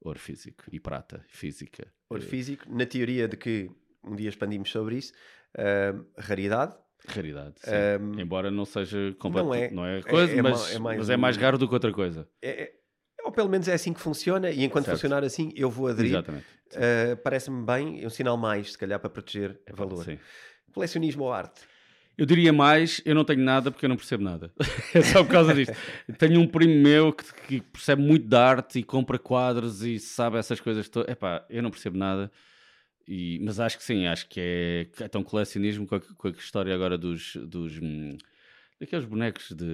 ouro físico e prata física. Ouro físico, na teoria de que um dia expandimos sobre isso, uh, raridade, Raridade, um, embora não seja completo, não é, não é coisa, é, é, mas, é mais, mas é mais raro do que outra coisa. É, é, ou pelo menos é assim que funciona, e enquanto certo. funcionar assim, eu vou aderir. Exatamente. Uh, Parece-me bem, é um sinal mais, se calhar, para proteger é, valor. Sim. Colecionismo ou arte? Eu diria mais, eu não tenho nada porque eu não percebo nada. é só por causa disto. tenho um primo meu que, que, percebe muito de arte e compra quadros e sabe essas coisas todas. Epá, eu não percebo nada. E, mas acho que sim, acho que é, é tão colecionismo com a, com a história agora dos, dos hum, daqueles bonecos de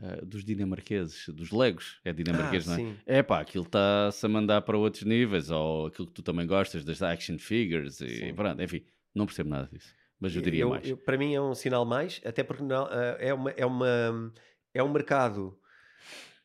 uh, dos dinamarqueses, dos Legos, é dinamarquês, ah, não é? Sim. É pá, aquilo está-se a mandar para outros níveis, ou aquilo que tu também gostas, das action figures, e sim. pronto, enfim, não percebo nada disso. Mas eu diria eu, mais. Eu, para mim é um sinal mais, até porque não, uh, é, uma, é, uma, é um mercado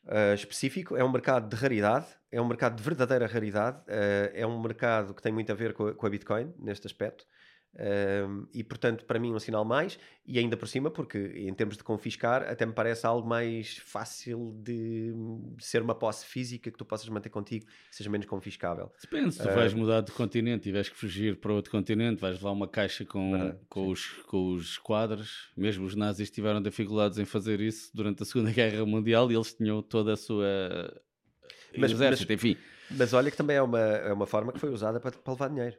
uh, específico, é um mercado de raridade, é um mercado de verdadeira raridade, uh, é um mercado que tem muito a ver com a, com a Bitcoin, neste aspecto. Um, e portanto, para mim, um sinal mais, e ainda por cima, porque em termos de confiscar, até me parece algo mais fácil de, ser uma posse física que tu possas manter contigo, seja menos confiscável. Depende, se tu uh, vais mudar de continente e vais fugir para outro continente, vais levar uma caixa com, uh, com, os, com os quadros. Mesmo os nazis tiveram dificuldades em fazer isso durante a Segunda Guerra Mundial e eles tinham toda a sua. Mas, exército, mas, enfim. Mas olha que também é uma, é uma forma que foi usada para, para levar dinheiro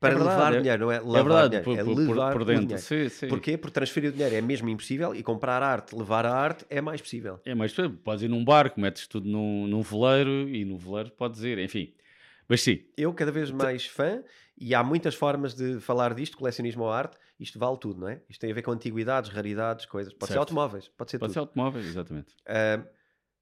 para é levar é, dinheiro, não é lavar é verdade, dinheiro, por, é levar por, por dentro. dinheiro. Sim, sim. Porquê? Porque transferir o dinheiro é mesmo impossível e comprar arte, levar a arte é mais possível. É mais possível. Podes ir num barco, metes tudo num, num veleiro e no veleiro podes ir, enfim. Mas sim. Eu cada vez mais fã e há muitas formas de falar disto, colecionismo ou arte, isto vale tudo, não é? Isto tem a ver com antiguidades, raridades, coisas. Pode certo. ser automóveis, pode ser pode tudo. ser automóveis, exatamente. Uh,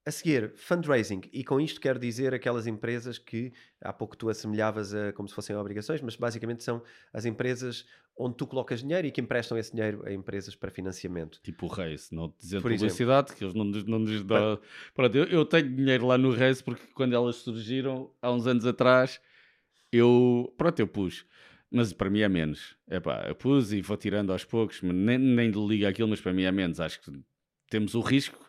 a seguir, fundraising, e com isto quero dizer aquelas empresas que há pouco tu assemelhavas a como se fossem obrigações, mas basicamente são as empresas onde tu colocas dinheiro e que emprestam esse dinheiro a empresas para financiamento. Tipo o Reis, não dizendo Por publicidade, exemplo. que eles não, não nos dão. Pronto, eu, eu, tenho dinheiro lá no Reis porque quando elas surgiram há uns anos atrás, eu. Pronto, eu pus. Mas para mim é menos. É pá, eu pus e vou tirando aos poucos, nem, nem liga aquilo, mas para mim é menos. Acho que temos o risco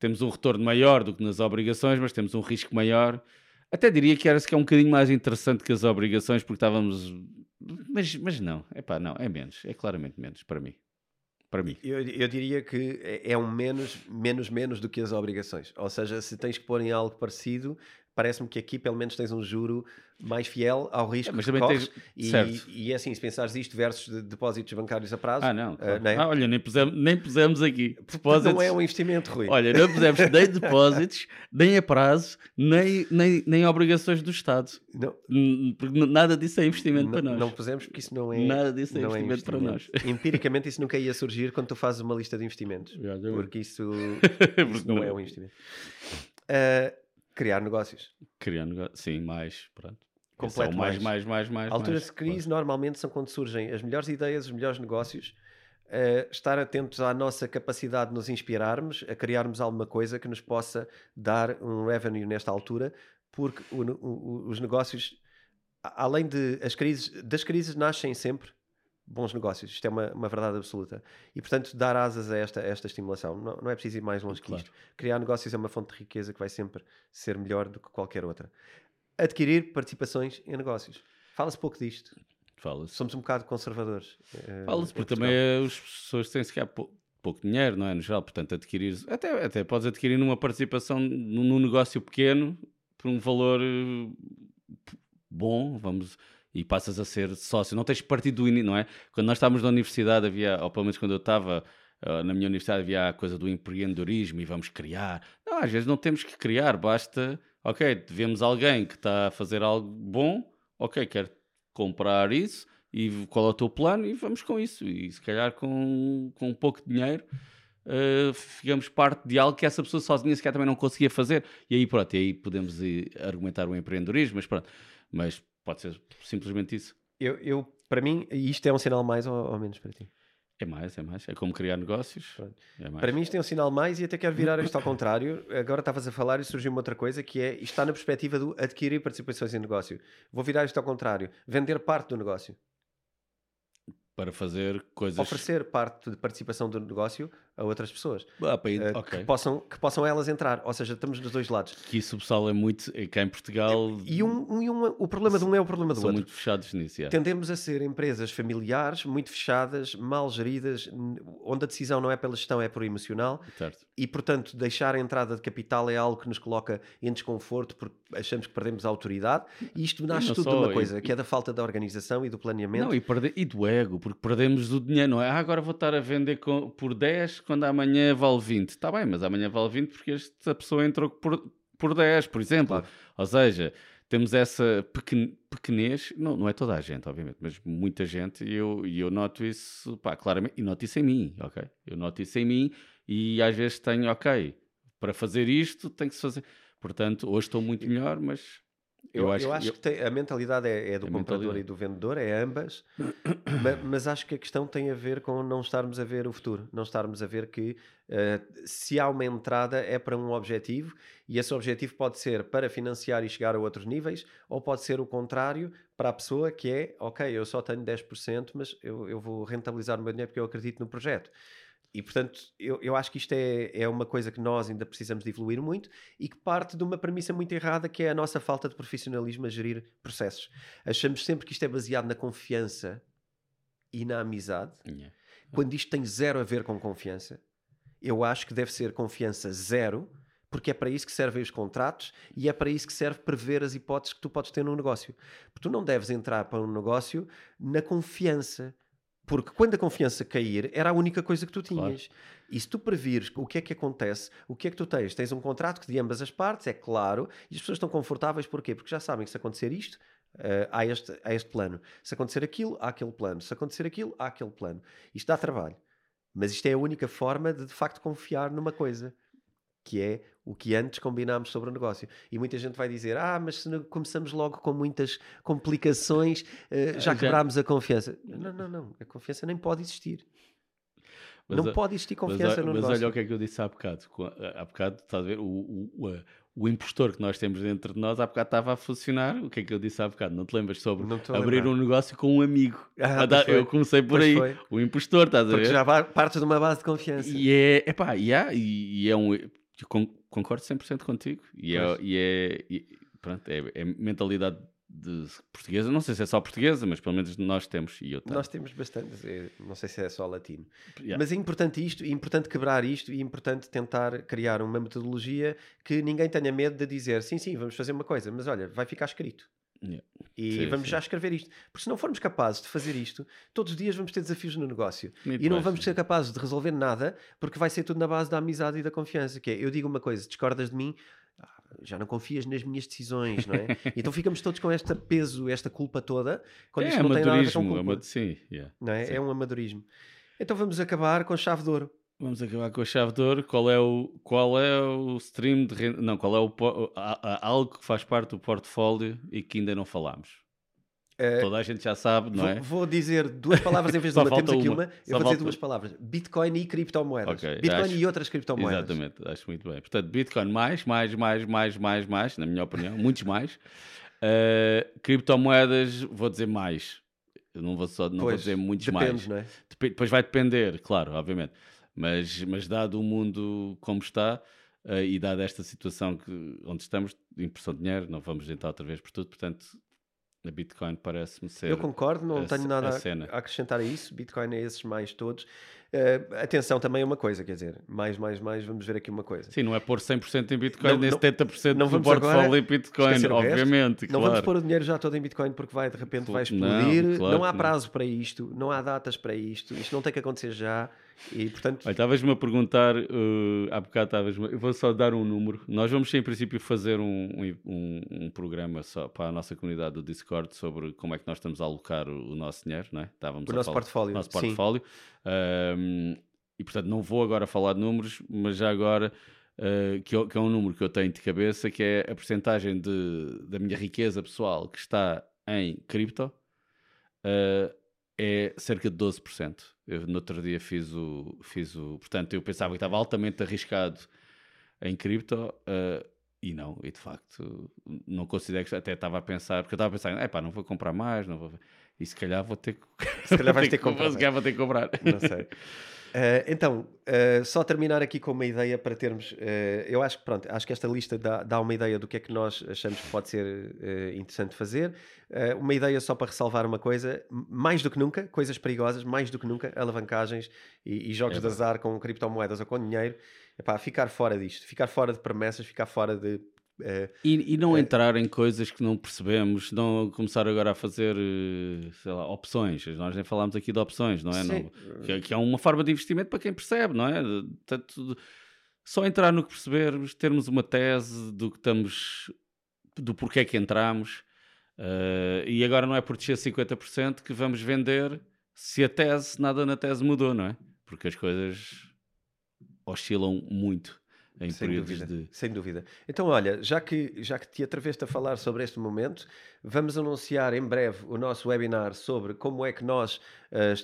temos um retorno maior do que nas obrigações, mas temos um risco maior. Até diria que era que é um bocadinho mais interessante que as obrigações, porque estávamos. Mas, mas não, é pá, não, é menos, é claramente menos para mim. Para mim. Eu, eu diria que é, é um menos, menos, menos do que as obrigações. Ou seja, se tens que pôr em algo parecido, parece-me que aqui pelo menos tens um juro mais fiel ao risco é, mas também corres. Tens... E, e é assim, se pensares isto versus de depósitos bancários a prazo... Ah, não. Claro. Uh, não é? ah, olha, nem pusemos, nem pusemos aqui. Depósitos... Não é um investimento, Rui. Olha, não pusemos nem depósitos, nem a prazo, nem, nem, nem obrigações do Estado. Não. Nada disso é investimento não, para nós. Não pusemos porque isso não é... Nada disso é, investimento, é investimento, para nós. Empiricamente isso nunca ia surgir quando tu fazes uma lista de investimentos. Porque isso, isso não, não é um investimento. Uh, Criar negócios. Criar negócios, sim, mais, pronto. Completo mais, mais, mais, mais. Alturas de crise normalmente são quando surgem as melhores ideias, os melhores negócios. Uh, estar atentos à nossa capacidade de nos inspirarmos, a criarmos alguma coisa que nos possa dar um revenue nesta altura, porque o, o, os negócios, além de as crises, das crises nascem sempre bons negócios. Isto é uma, uma verdade absoluta. E, portanto, dar asas a esta, a esta estimulação. Não, não é preciso ir mais longe claro. que isto. Criar negócios é uma fonte de riqueza que vai sempre ser melhor do que qualquer outra. Adquirir participações em negócios. Fala-se pouco disto. Fala-se. Somos um bocado conservadores. Uh, Fala-se, porque também as pessoas têm sequer pouco dinheiro, não é? No geral, portanto, adquirir. Até, até podes adquirir numa participação num negócio pequeno por um valor eh, bom, vamos e passas a ser sócio. Não tens partido do início, não é? Quando nós estávamos na universidade, havia, ou pelo menos quando eu estava uh, na minha universidade, havia a coisa do empreendedorismo e vamos criar. Não, às vezes não temos que criar, basta, ok, vemos alguém que está a fazer algo bom, ok, quer comprar isso e qual é o teu plano e vamos com isso. E se calhar com, com um pouco de dinheiro. Uh, ficamos parte de algo que essa pessoa sozinha sequer também não conseguia fazer e aí pronto, e aí podemos argumentar o empreendedorismo, mas pronto, mas Pode ser simplesmente isso. Eu, eu para mim, isto é um sinal mais ou, ou menos para ti? É mais, é mais. É como criar negócios. É para mim isto é um sinal mais e até quero virar isto ao contrário. Agora estavas a falar e surgiu uma outra coisa que é, está na perspectiva do adquirir participações em negócio. Vou virar isto ao contrário. Vender parte do negócio. Para fazer coisas... Oferecer parte de participação do negócio a outras pessoas ah, ir, uh, okay. que, possam, que possam elas entrar. Ou seja, estamos dos dois lados. Que isso o pessoal é muito. Cá em Portugal. E, um, um, um, o problema de um é o problema do são outro. muito fechados nisso. Tendemos a ser empresas familiares, muito fechadas, mal geridas, onde a decisão não é pela gestão, é por emocional. Certo. E, portanto, deixar a entrada de capital é algo que nos coloca em desconforto porque achamos que perdemos a autoridade. E isto nasce tudo só, de uma coisa, e, que é da falta da organização e do planeamento. Não, e, perde, e do ego, porque perdemos o dinheiro, não é? Ah, agora vou estar a vender com, por 10 quando amanhã vale 20. Está bem, mas amanhã vale 20 porque esta pessoa entrou por, por 10, por exemplo. Claro. Ou seja, temos essa pequen, pequenez, não, não é toda a gente, obviamente, mas muita gente, e eu, e eu noto isso, pá, claramente, e noto isso em mim, ok? Eu noto isso em mim e às vezes tenho, ok, para fazer isto tem que se fazer. Portanto, hoje estou muito melhor, mas Eu, eu acho, eu acho eu... que tem, a mentalidade é, é do a comprador e do vendedor, é ambas, mas, mas, acho que a questão tem a ver com não estarmos a ver o futuro, não estarmos a ver que uh, se há uma entrada é para um objetivo e esse objetivo pode ser para financiar e chegar a outros níveis, ou pode ser o contrário para a pessoa que é, ok, eu só tenho 10%, mas eu, eu vou rentabilizar o meu dinheiro porque eu acredito no projeto. E, portanto, eu, eu acho que isto é, é uma coisa que nós ainda precisamos de evoluir muito e que parte de uma premissa muito errada, que é a nossa falta de profissionalismo a gerir processos. Achamos sempre que isto é baseado na confiança e na amizade, yeah. quando isto tem zero a ver com confiança. Eu acho que deve ser confiança zero, porque é para isso que servem os contratos e é para isso que serve prever as hipóteses que tu podes ter num negócio. Porque tu não deves entrar para um negócio na confiança porque quando a confiança cair, era a única coisa que tu tinhas. Claro. E se tu previres o que é que acontece, o que é que tu tens? Tens um contrato que de ambas as partes, é claro, e as pessoas estão confortáveis, porquê? Porque já sabem que se acontecer isto, uh, há, este, há este plano. Se acontecer aquilo, há aquele plano. Se acontecer aquilo, há aquele plano. Isto dá trabalho. Mas isto é a única forma de, de facto, confiar numa coisa que é o que antes combinámos sobre o negócio. E muita gente vai dizer: Ah, mas se começamos logo com muitas complicações, uh, já quebrámos a confiança. Não, não, não. A confiança nem pode existir. Mas, não pode existir confiança mas, no mas negócio. Mas olha o que é que eu disse há bocado. Há bocado, estás a ver, o, o, o, o impostor que nós temos dentro de nós, há bocado estava a funcionar. O que é que eu disse há bocado? Não te lembras sobre abrir um negócio com um amigo? Ah, eu comecei por aí. Foi. O impostor, estás Porque a ver? já partes de uma base de confiança. E é, epá, yeah, e, e é um concordo 100% contigo. E é, e é, e, pronto, é, é, mentalidade de portuguesa. Não sei se é só portuguesa, mas pelo menos nós temos. E eu Nós temos bastante. Não sei se é só latino. Yeah. Mas é importante isto, é importante quebrar isto e é importante tentar criar uma metodologia que ninguém tenha medo de dizer sim, sim, vamos fazer uma coisa, mas olha, vai ficar escrito. Yeah. E sim, vamos sim. já escrever isto. Porque se não formos capazes de fazer isto, todos os dias vamos ter desafios no negócio. Muito e não vamos ser capazes de resolver nada, porque vai ser tudo na base da amizade e da confiança. Que é, eu digo uma coisa, discordas de mim, ah, já não confias nas minhas decisões, não é? então ficamos todos com este peso, esta culpa toda, quando é, isto não tem nada a ver com culpa. É, sim, yeah, não é? é um amadorismo. Então vamos acabar com chave de ouro. Vamos acabar com a chave de ouro. Qual é o, qual é o stream de renda? Não, qual é o, algo que faz parte do portfólio e que ainda não falámos? Uh, Toda a gente já sabe, não vou, é? Vou dizer duas palavras em vez de uma. Temos aqui uma. Eu vou dizer duas palavras: Bitcoin e criptomoedas. Okay, Bitcoin acho, e outras criptomoedas. Exatamente, acho muito bem. Portanto, Bitcoin mais, mais, mais, mais, mais, mais, na minha opinião, muitos mais. Uh, criptomoedas, vou dizer mais. Eu não vou, só, não pois, vou dizer muitos depende, mais. Não é? Depois vai depender, claro, obviamente. Mas, mas dado o mundo como está uh, e dada esta situação que, onde estamos, impressão de dinheiro, não vamos entrar outra vez por tudo, portanto, a Bitcoin parece-me ser. Eu concordo, não a, tenho nada a, a, acrescentar a isso. Bitcoin é esses mais todos. Uh, atenção também é uma coisa, quer dizer, mais, mais, mais, vamos ver aqui uma coisa. Sim, não é pôr 100% em Bitcoin, não, nem 70% não do portfólio em Bitcoin, obviamente. Não vamos pôr o dinheiro já todo em Bitcoin porque vai, de repente, vai explodir. Não, claro não há prazo não. para isto, não há datas para isto, isto não tem que acontecer já. E, portanto... estavas-me a perguntar, uh, há bocado estavas eu vou só dar um número. Nós vamos, em princípio, fazer um, um, um, programa só para a nossa comunidade do Discord sobre como é que nós estamos a alocar o, o nosso dinheiro, não é? Estávamos o nosso portfólio. Nosso portfólio. Um, e, portanto, não vou agora falar de números, mas já agora, uh, que, que, é um número que eu tenho de cabeça, que é a porcentagem de, da minha riqueza pessoal que está em cripto, uh, é cerca de 12%. Eu no outro dia fiz o, fiz o. Portanto, eu pensava que estava altamente arriscado em cripto uh, e não, e de facto não considero que. Até estava a pensar, porque eu estava a pensar, é pá, não vou comprar mais, não vou. E se calhar vou ter que. Se calhar vais ter que comprar. Se calhar vou ter que comprar. Não sei. Uh, então, uh, só terminar aqui com uma ideia para termos. Uh, eu acho que pronto, acho que esta lista dá, dá, uma ideia do que é que nós achamos que pode ser interessante fazer. uma ideia só para ressalvar uma coisa: mais do que nunca, coisas perigosas, mais do que nunca, alavancagens e, e jogos é de azar com criptomoedas ou com dinheiro. Epá, ficar fora disto, ficar fora de promessas, ficar fora de é, e, e, não é, entrar em coisas que não percebemos, não começar agora a fazer, eh, sei lá, opções. Nós nem falámos aqui de opções, não é? Não, que, que, é uma forma de investimento para quem percebe, não é? Tanto, só entrar no que percebermos, termos uma tese do que estamos, do porquê que entramos. Uh, e agora não é por descer 50% que vamos vender se a tese, nada na tese mudou, não é? Porque as coisas oscilam muito. Em sem períodos dúvida, de. Sem dúvida. Então, olha, já que, já que te atreveste a falar sobre este momento, vamos anunciar em breve o nosso webinar sobre como é que nós uh,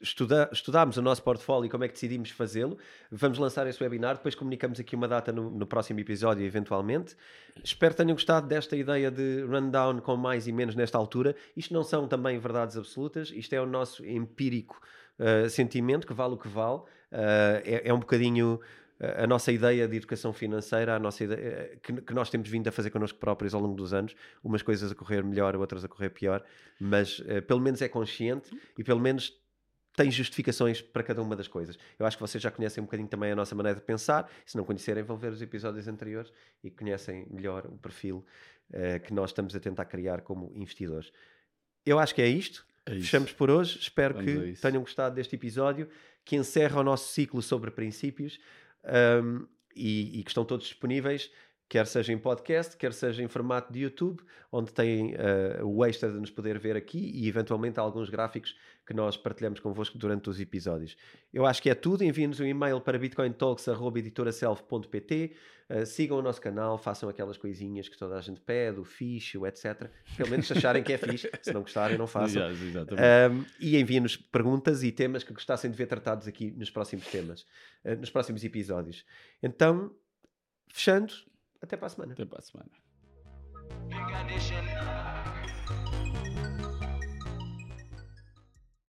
estuda, estudámos o nosso portfólio e como é que decidimos fazê-lo. Vamos lançar esse webinar, depois comunicamos aqui uma data no, no próximo episódio, eventualmente. Espero que tenham gostado desta ideia de rundown com mais e menos nesta altura. Isto não são também verdades absolutas, isto é o nosso empírico uh, sentimento, que vale o que vale. Uh, é, é um bocadinho a nossa ideia de educação financeira, a nossa ideia, eh, que, que, nós temos vindo a fazer connosco próprios ao longo dos anos, umas coisas a correr melhor, outras a correr pior, mas uh, pelo menos é consciente e pelo menos tem justificações para cada uma das coisas. Eu acho que vocês já conhecem um bocadinho também a nossa maneira de pensar, se não conhecerem, vão ver os episódios anteriores e conhecem melhor o perfil uh, que nós estamos a tentar criar como investidores. Eu acho que é isto. É Fechamos por hoje. Espero Vamos que tenham gostado deste episódio que encerra o nosso ciclo sobre princípios um, e, e, que estão todos disponíveis, quer seja em podcast, quer seja em formato de YouTube, onde tem uh, o extra de nos poder ver aqui e eventualmente alguns gráficos que nós partilhamos convosco durante os episódios. Eu acho que é tudo. Enviem-nos um e-mail para bitcointalks.editoracel.pt. Uh, sigam o nosso canal, façam aquelas coisinhas que toda a gente pede, o fixe, etc. Pelo menos acharem que é fixe. Se não gostarem, não façam. Yes, um, e enviem-nos perguntas e temas que gostassem de ver tratados aqui nos próximos temas, uh, nos próximos episódios. Então, fechando, até para a semana. Até para a semana.